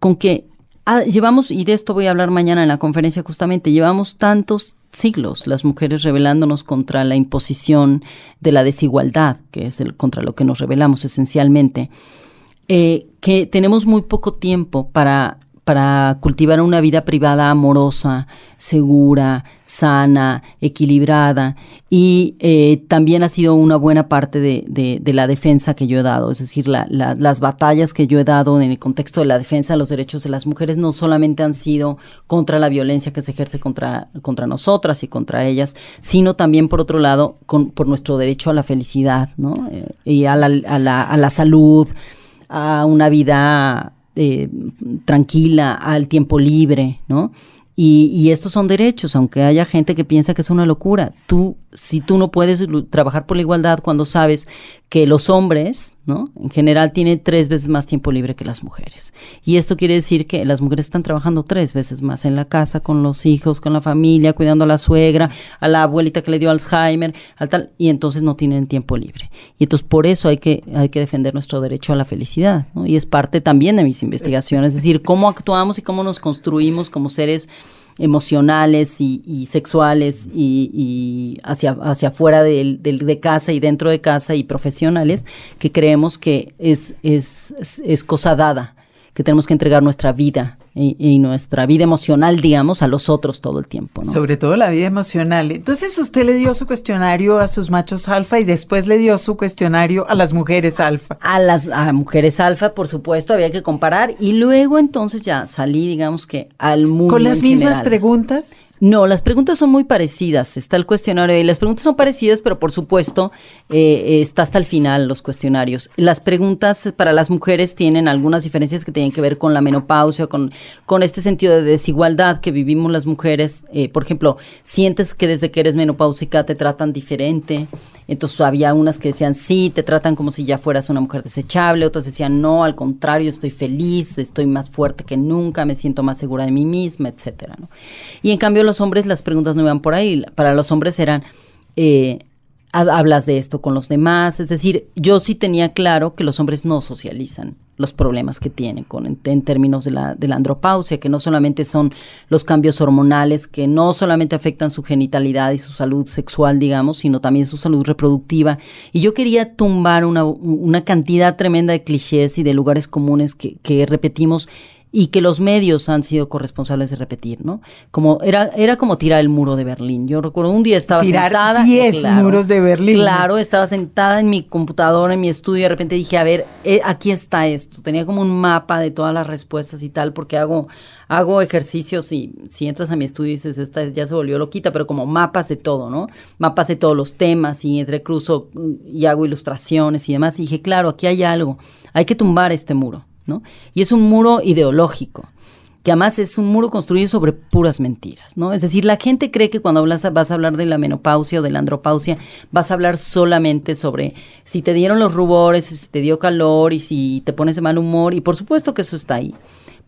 con que ah, llevamos, y de esto voy a hablar mañana en la conferencia justamente, llevamos tantos siglos las mujeres rebelándonos contra la imposición de la desigualdad, que es el, contra lo que nos rebelamos esencialmente, eh, que tenemos muy poco tiempo para para cultivar una vida privada amorosa, segura, sana, equilibrada y eh, también ha sido una buena parte de, la defensa que yo he dado, es decir, las batallas que yo he dado en el contexto de la defensa de los derechos de las mujeres no solamente han sido contra la violencia que se ejerce contra, contra nosotras y contra ellas, sino también por otro lado con, por nuestro derecho a la felicidad ¿no? Eh, y a la, a, la, a la salud, a una vida eh, tranquila, al tiempo libre, ¿no? Y, estos son derechos, aunque haya gente que piensa que es una locura. Tú, si tú no puedes trabajar por la igualdad cuando sabes que los hombres, ¿no? En general tienen tres veces más tiempo libre que las mujeres. Y esto quiere decir que las mujeres están trabajando tres veces más en la casa, con los hijos, con la familia, cuidando a la suegra, a la abuelita que le dio Alzheimer, al tal, y entonces no tienen tiempo libre. Y entonces por eso hay que, hay que defender nuestro derecho a la felicidad, ¿no? Y es parte también de mis investigaciones, es decir, cómo actuamos y cómo nos construimos como seres emocionales y, sexuales y, hacia, hacia afuera de, de, casa y dentro de casa y profesionales que creemos que es, es, es cosa dada, que tenemos que entregar nuestra vida y, nuestra vida emocional, digamos, a los otros todo el tiempo. ¿no? Sobre todo la vida emocional. Entonces usted le dio su cuestionario a sus machos alfa y después le dio su cuestionario a las mujeres alfa. A las mujeres alfa, por supuesto, había que comparar y luego entonces ya salí, digamos que al mundo. ¿Con las mismas preguntas? No, las preguntas son muy parecidas. Está el cuestionario y las preguntas son parecidas, pero por supuesto eh, está hasta el final los cuestionarios. Las preguntas para las mujeres tienen algunas diferencias que tienen que ver con la menopausia, con con este sentido de desigualdad que vivimos las mujeres. Eh, por ejemplo, sientes que desde que eres menopáusica te tratan diferente. Entonces había unas que decían, sí, te tratan como si ya fueras una mujer desechable, otras decían, no, al contrario, estoy feliz, estoy más fuerte que nunca, me siento más segura de mí misma, etcétera. Y en cambio los hombres, las preguntas no iban por ahí. Para los hombres eran, eh, hablas de esto con los demás, es decir, yo sí tenía claro que los hombres no socializan los problemas que tienen con, en, términos de la, de la, andropausia, que no solamente son los cambios hormonales, que no solamente afectan su genitalidad y su salud sexual, digamos, sino también su salud reproductiva. Y yo quería tumbar una, una cantidad tremenda de clichés y de lugares comunes que, que repetimos y que los medios han sido corresponsables de repetir, ¿no? Como era era como tirar el muro de Berlín. Yo recuerdo un día estaba tirar sentada, 10 muros de Berlín. Claro, estaba sentada en mi computadora en mi estudio y de repente dije, a ver, eh, aquí está esto. Tenía como un mapa de todas las respuestas y tal porque hago hago ejercicios y si entras a mi estudio y dices, esta ya se volvió loquita, pero como mapas de todo, ¿no? Mapas de todos los temas y entrecruzo y hago ilustraciones y demás. Y dije, claro, aquí hay algo. Hay que tumbar este muro. Y es un muro ideológico que además es un muro construido sobre puras mentiras, ¿no? Es decir, la gente cree que cuando hablas, vas a hablar de la menopausia o de la andropausia, vas a hablar solamente sobre si te dieron los rubores, si te dio calor y si te pones de mal humor, y por supuesto que eso está ahí.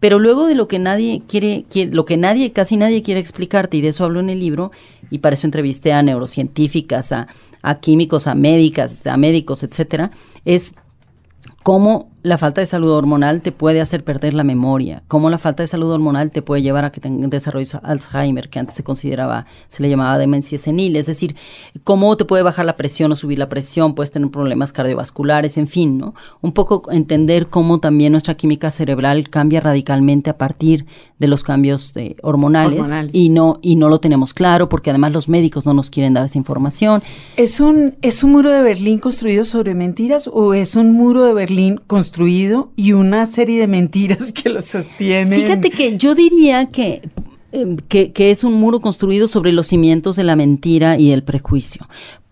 Pero luego de lo que nadie quiere, lo que nadie, casi nadie quiere explicarte, y de eso hablo en el libro, y para eso entrevisté a neurocientíficas, a, a químicos, a médicas, a médicos, etcétera, es cómo la falta de salud hormonal te puede hacer perder la memoria, cómo la falta de salud hormonal te puede llevar a que tengas desarrollo Alzheimer, que antes se consideraba, se le llamaba demencia senil, es decir, cómo te puede bajar la presión o subir la presión, puedes tener problemas cardiovasculares, en fin, ¿no? Un poco entender cómo también nuestra química cerebral cambia radicalmente a partir de los cambios de hormonales, y no y no lo tenemos claro porque además los médicos no nos quieren dar esa información. ¿Es un es un muro de Berlín construido sobre mentiras o es un muro de Berlín construido y una serie de mentiras que lo sostienen. Fíjate que yo diría que em, que, que, es un muro construido sobre los cimientos de la mentira y el prejuicio.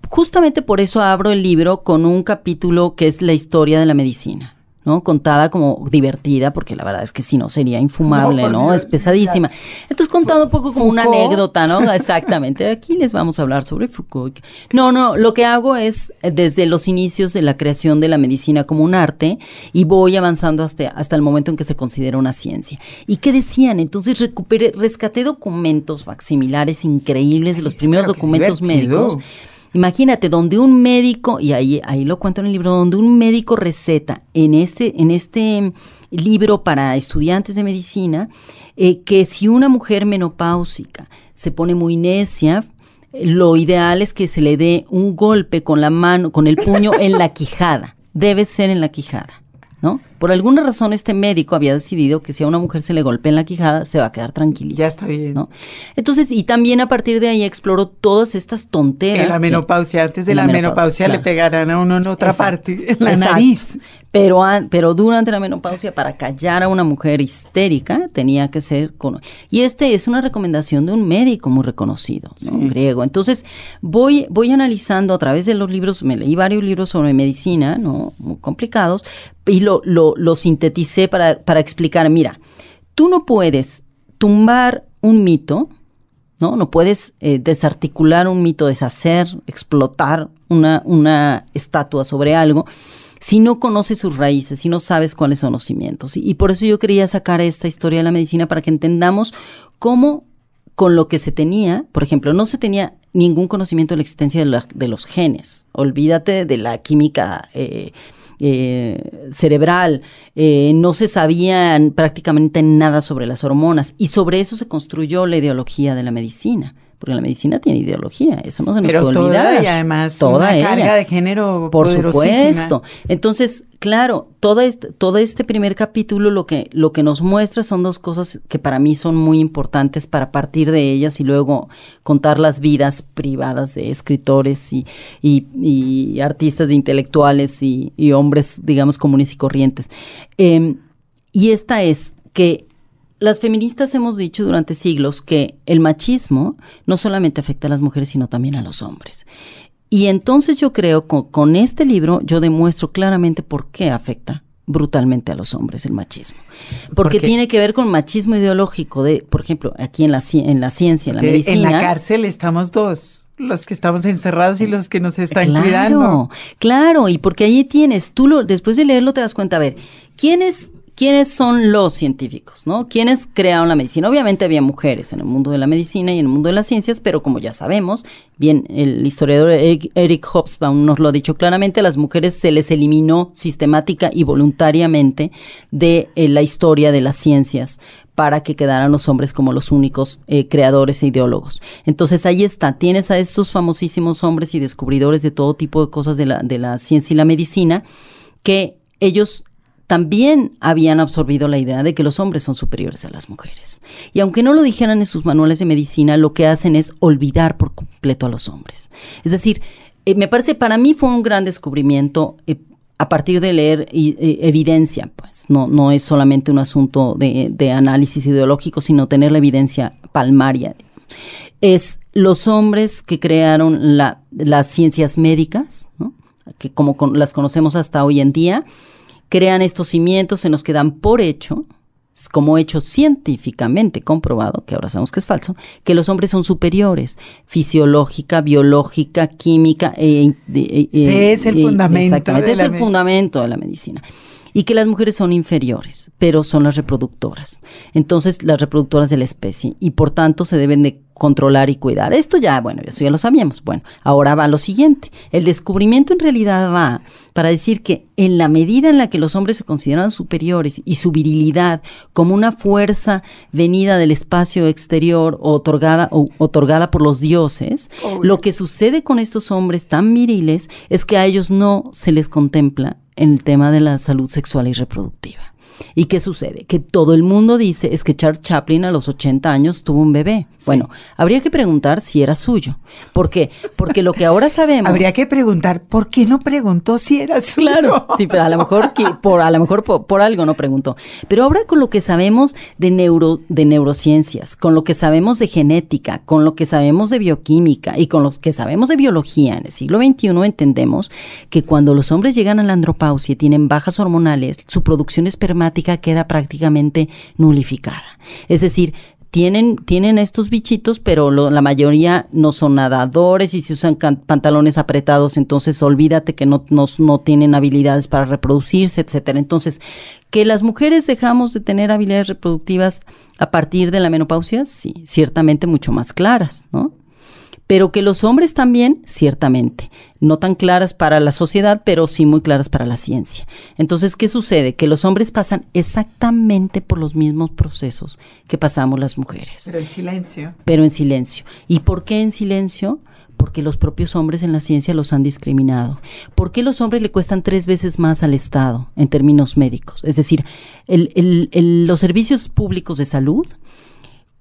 Justamente por eso abro el libro con un capítulo que es la historia de la medicina. ¿No? Contada como divertida, porque la verdad es que si no sería infumable, ¿no? es pesadísima. Entonces contado un poco como una anécdota, ¿no? Exactamente. Aquí les vamos a hablar sobre Foucault. No, no, lo que hago es eh, desde los inicios de la creación de la medicina como un arte y voy avanzando hasta, hasta el momento en que se considera una ciencia. ¿Y qué decían? Entonces recuperé, rescaté documentos facsimilares increíbles de los primeros documentos médicos Imagínate, donde un médico, y ahí, ahí lo cuento en el libro, donde un médico receta en este, en este libro para estudiantes de medicina, eh, que si una mujer menopáusica se pone muy necia, lo ideal es que se le dé un golpe con la mano, con el puño en la quijada. Debe ser en la quijada, ¿no? Por alguna razón este médico había decidido que si a una mujer se le golpea en la quijada, se va a quedar tranquila. Ya está bien. ¿no? Entonces, y también a partir de ahí exploró todas estas tonteras. En la menopausia, antes de la, menopausia, le pegarán a uno en otra parte, en la nariz. Pero, pero durante la menopausia, para callar a una mujer histérica, tenía que ser con... Y este es una recomendación de un médico muy reconocido, ¿no? griego. Entonces, voy, voy analizando a través de los libros, me leí varios libros sobre medicina, ¿no? Muy complicados, y lo, lo, lo sinteticé para, para explicar, mira, tú no puedes tumbar un mito, ¿no? No puedes eh, desarticular un mito, deshacer, explotar una, una estatua sobre algo si no conoces sus raíces, si no sabes cuáles son los cimientos. Y, por eso yo quería sacar esta historia de la medicina para que entendamos cómo con lo que se tenía, por ejemplo, no se tenía ningún conocimiento de la existencia de, los genes. Olvídate de la química. Eh, eh, cerebral, eh, no se sabía prácticamente nada sobre las hormonas y sobre eso se construyó la ideología de la medicina porque la medicina tiene ideología, eso no se nos puede olvidar. y además toda una carga de género por supuesto. Entonces, claro, todo este, todo este primer capítulo lo que lo que nos muestra son dos cosas que para mí son muy importantes para partir de ellas y luego contar las vidas privadas de escritores y, y, artistas, de intelectuales y, hombres, digamos, comunes y corrientes. Em, y esta es que las feministas hemos dicho durante siglos que el machismo no solamente afecta a las mujeres, sino también a los hombres. Y entonces yo creo, con, con este libro, yo demuestro claramente por qué afecta brutalmente a los hombres el machismo. Porque tiene que ver con machismo ideológico de, por ejemplo, aquí en la, en la ciencia, en la medicina. en la cárcel estamos dos, los que estamos encerrados y los que nos están claro, cuidando. Claro, y porque allí tienes, tú lo, después de leerlo te das cuenta, a ver, ¿quiénes, quiénes son los científicos, no? ¿Quiénes crearon la medicina? Obviamente había mujeres en el mundo de la medicina y en el mundo de las ciencias, pero como ya sabemos, bien, el historiador Eric, Hobsbawm nos lo ha dicho claramente, a las mujeres se les eliminó sistemática y voluntariamente de eh, la historia de las ciencias para que quedaran los hombres como los únicos eh, creadores e ideólogos. Entonces ahí está, tienes a estos famosísimos hombres y descubridores de todo tipo de cosas de la ciencia y la medicina, que ellos también habían absorbido la idea de que los hombres son superiores a las mujeres. Y aunque no lo dijeran en sus manuales de medicina, lo que hacen es olvidar por completo a los hombres. Es decir, eh, me parece, para mí fue un gran descubrimiento. eh, a partir de leer eh, evidencia, pues no, no es solamente un asunto de, análisis ideológico, sino tener la evidencia palmaria. Es los hombres que crearon la- las ciencias médicas, que como las conocemos hasta hoy en día, crean estos cimientos en los que dan por hecho, como hecho científicamente comprobado, que ahora sabemos que es falso, que los hombres son superiores, fisiológica, biológica, química. e- e- e- Ese es el e- fundamento Exactamente, es el me- fundamento de la medicina. Y que las mujeres son inferiores, pero son las reproductoras. Entonces, las reproductoras de la especie. Y por tanto, se deben de controlar y cuidar. Esto ya, bueno, eso ya lo sabíamos. Bueno, ahora va lo siguiente. El descubrimiento en realidad va para decir que en la medida en la que los hombres se consideran superiores y su virilidad como una fuerza venida del espacio exterior o otorgada, o otorgada por los dioses, lo que sucede con estos hombres tan viriles es que a ellos no se les contempla en el tema de la salud sexual y reproductiva. ¿Y qué sucede? Que todo el mundo dice es que Charles Chaplin a los 80 años tuvo un bebé. Bueno, habría que preguntar si era suyo. ¿Por qué? Porque lo que ahora sabemos... Habría que preguntar, ¿por qué no preguntó si era suyo? Claro, sí, pero a lo mejor que- por a lo mejor por, por algo no preguntó. Pero ahora con lo que sabemos de neuro de neurociencias, con lo que sabemos de genética, con lo que sabemos de bioquímica y con lo que sabemos de biología en el siglo XXI entendemos que cuando los hombres llegan a la andropausia y tienen bajas hormonales, su producción espermática queda prácticamente nulificada. Es decir, tienen, tienen estos bichitos, pero la mayoría no son nadadores y si usan pantalones apretados, entonces olvídate que no, no, no tienen habilidades para reproducirse, etcétera. Entonces, que las mujeres dejamos de tener habilidades reproductivas a partir de la menopausia, sí, ciertamente mucho más claras, ¿no? Pero que los hombres también, ciertamente, no tan claras para la sociedad, pero sí muy claras para la ciencia. Entonces, ¿qué sucede? Que los hombres pasan exactamente por los mismos procesos que pasamos las mujeres Pero el silencio. pero en silencio. ¿Y por qué en silencio? Porque los propios hombres en la ciencia los han discriminado. ¿Por qué los hombres le cuestan tres veces más al Estado en términos médicos? Es decir, el- el- el- los servicios públicos de salud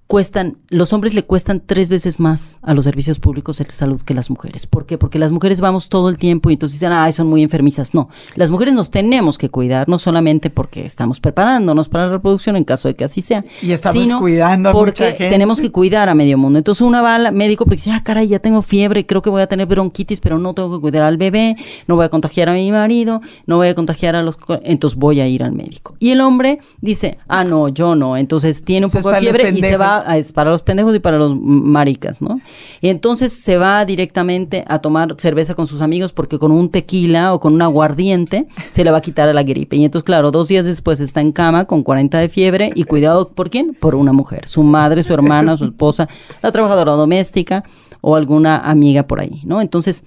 cuestan, los hombres le cuestan tres veces más a los servicios públicos de salud que las mujeres. ¿Por qué? Porque las mujeres vamos todo el tiempo y entonces dicen, ay, son muy enfermizas. No, las mujeres nos tenemos que cuidar, no solamente porque estamos preparándonos para la reproducción en caso de que así sea, Y estamos sino cuidando a porque mucha gente. tenemos que cuidar a medio mundo. Entonces una va al médico porque dice, ah, caray, ya tengo fiebre, creo que voy a tener bronquitis, pero no tengo que cuidar al bebé, no voy a contagiar a mi marido, no voy a contagiar a los... Entonces voy a ir al médico. Y el hombre dice, ah, no, yo no. Entonces tiene un poco de fiebre y se va, a- es para los pendejos y para los maricas, ¿no? Y entonces se va directamente a tomar cerveza con sus amigos porque con un tequila o con un aguardiente se le va a quitar la gripe. Y entonces, claro, dos días después está en cama con 40 de fiebre y cuidado, ¿por quién? Por una mujer, su madre, su hermana, su esposa, la trabajadora doméstica o alguna amiga por ahí, ¿no? Entonces,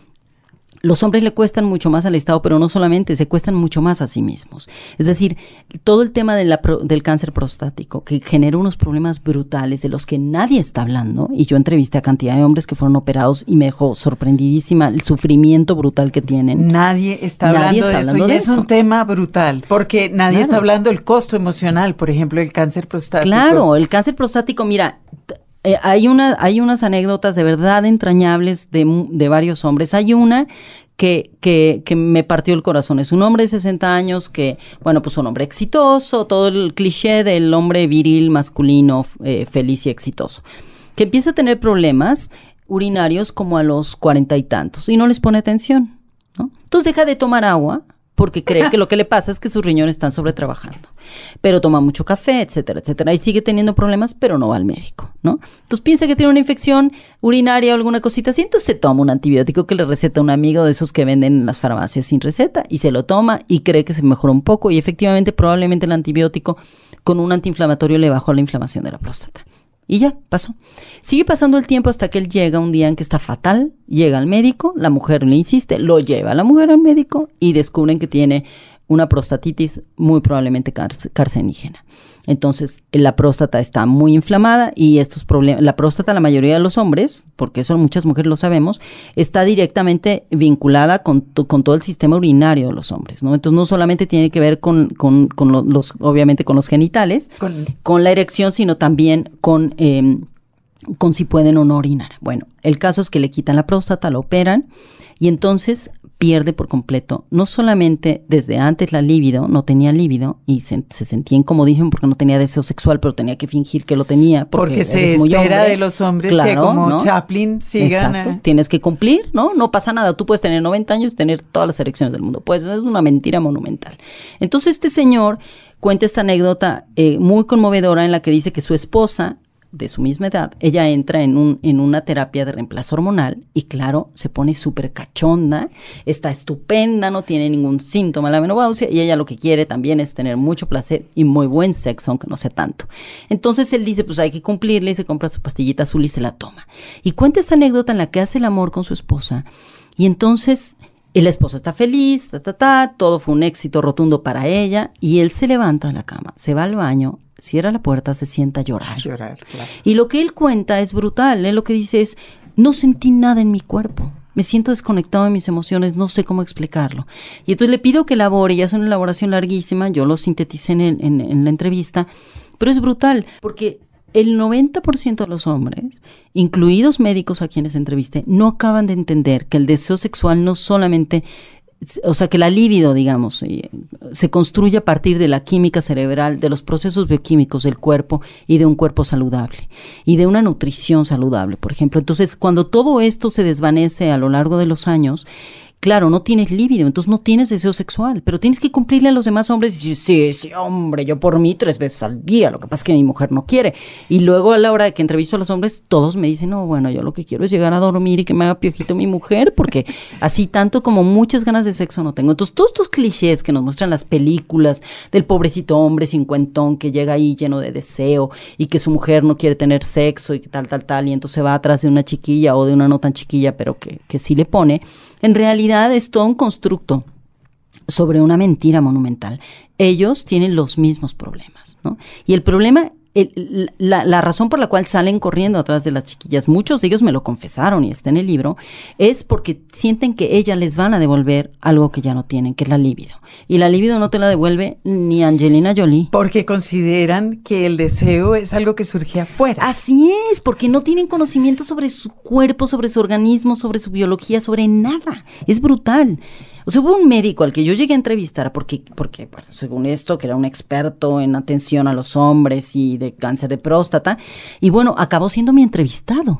los hombres le cuestan mucho más al Estado, pero no solamente, se cuestan mucho más a sí mismos. Es decir, todo el tema de la pro- del cáncer prostático, que genera unos problemas brutales de los que nadie está hablando, y yo entrevisté a cantidad de hombres que fueron operados y me dejó sorprendidísima el sufrimiento brutal que tienen. Nadie está Nadie hablando está de eso y es un tema brutal porque nadie está hablando del costo emocional, por ejemplo, el cáncer prostático. Claro, el cáncer prostático, mira, eh, hay, una, hay unas anécdotas de verdad entrañables de, de varios hombres. Hay una que, que, que me partió el corazón. Es un hombre de 60 años que, bueno, pues un hombre exitoso, todo el cliché del hombre viril, masculino, eh, feliz y exitoso, que empieza a tener problemas urinarios como a los cuarenta y tantos y no les pone atención. ¿no? Entonces deja de tomar agua porque cree que lo que le pasa es que sus riñones están sobretrabajando. Pero toma mucho café, etcétera, etcétera. Y sigue teniendo problemas, pero no va al médico, ¿no? Entonces piensa que tiene una infección urinaria o alguna cosita así, entonces se toma un antibiótico que le receta un amigo de esos que venden en las farmacias sin receta y se lo toma y cree que se mejora un poco y efectivamente probablemente el antibiótico con un antiinflamatorio le bajó la inflamación de la próstata. Y ya, pasó. Sigue pasando el tiempo hasta que él llega un día en que está fatal, llega al médico, la mujer le insiste, lo lleva a la mujer al médico y descubren que tiene una prostatitis muy probablemente carcenígena. Entonces, la próstata está muy inflamada y estos problemas, la próstata, la mayoría de los hombres, porque eso muchas mujeres lo sabemos, está directamente vinculada con, con todo el sistema urinario de los hombres, ¿no? Entonces, no solamente tiene que ver con, con, con los, obviamente, con los genitales, con, la erección, sino también con... Em, con si pueden o no orinar. Bueno, el caso es que le quitan la próstata, la operan y entonces pierde por completo, no solamente desde antes la libido, no tenía libido y se, sentía incomodísimo porque no tenía deseo sexual, pero tenía que fingir que lo tenía. Porque, se espera de los hombres que como Chaplin sigan. Exacto, tienes que cumplir, ¿no? No pasa nada, tú puedes tener 90 años y tener todas las erecciones del mundo, pues es una mentira monumental. Entonces este señor cuenta esta anécdota eh, muy conmovedora en la que dice que su esposa de su misma edad, ella entra en, un, en una terapia de reemplazo hormonal y claro, se pone súper cachonda, está estupenda, no tiene ningún síntoma de la menopausia y ella lo que quiere también es tener mucho placer y muy buen sexo, aunque no sea tanto. Entonces él dice, pues hay que cumplirle y se compra su pastillita azul y se la toma. Y cuenta esta anécdota en la que hace el amor con su esposa y entonces el esposo está feliz, ta, ta, ta, todo fue un éxito rotundo para ella y él se levanta de la cama, se va al baño cierra la puerta, se sienta a llorar. llorar, claro. Y lo que él cuenta es brutal. Él lo que dice es, no sentí nada en mi cuerpo. Me siento desconectado de mis emociones, no sé cómo explicarlo. Y entonces le pido que elabore, y hace una elaboración larguísima, yo lo sinteticé en, en la entrevista, pero es brutal, porque el 90% de los hombres, incluidos médicos a quienes entrevisté, no acaban de entender que el deseo sexual no solamente o sea, que la libido, digamos, eh, se construye a partir de la química cerebral, de los procesos bioquímicos del cuerpo y de un cuerpo saludable y de una nutrición saludable, por ejemplo. Entonces, cuando todo esto se desvanece a lo largo de los años, claro, no tienes líbido, entonces no tienes deseo sexual, pero tienes que cumplirle a los demás hombres y decir, sí, sí, hombre, yo por mí tres veces al día, lo que pasa es que mi mujer no quiere. Y luego a la hora de que entrevisto a los hombres, todos me dicen, no, bueno, yo lo que quiero es llegar a dormir y que me haga piojito mi mujer, porque así tanto como muchas ganas de sexo no tengo. Entonces, todos estos clichés que nos muestran las películas del pobrecito hombre cincuentón que llega ahí lleno de deseo y que su mujer no quiere tener sexo y tal, tal, tal, y entonces va atrás de una chiquilla o de una no tan chiquilla, pero que, que sí le pone, en realidad es todo un constructo sobre una mentira monumental. Ellos tienen los mismos problemas, ¿no? Y el problema la, razón por la cual salen corriendo atrás de las chiquillas, muchos de ellos me lo confesaron y está en el libro, es porque sienten que ellas les van a devolver algo que ya no tienen, que es la libido. Y la libido no te la devuelve ni Angelina Jolie. Porque consideran que el deseo es algo que surge afuera. Así es, porque no tienen conocimiento sobre su cuerpo, sobre su organismo, sobre su biología, sobre nada. Es brutal. O sea, hubo un médico al que yo llegué a entrevistar porque, porque bueno, según esto, que era un experto en atención a los hombres y de cáncer de próstata, y bueno, acabó siendo mi entrevistado.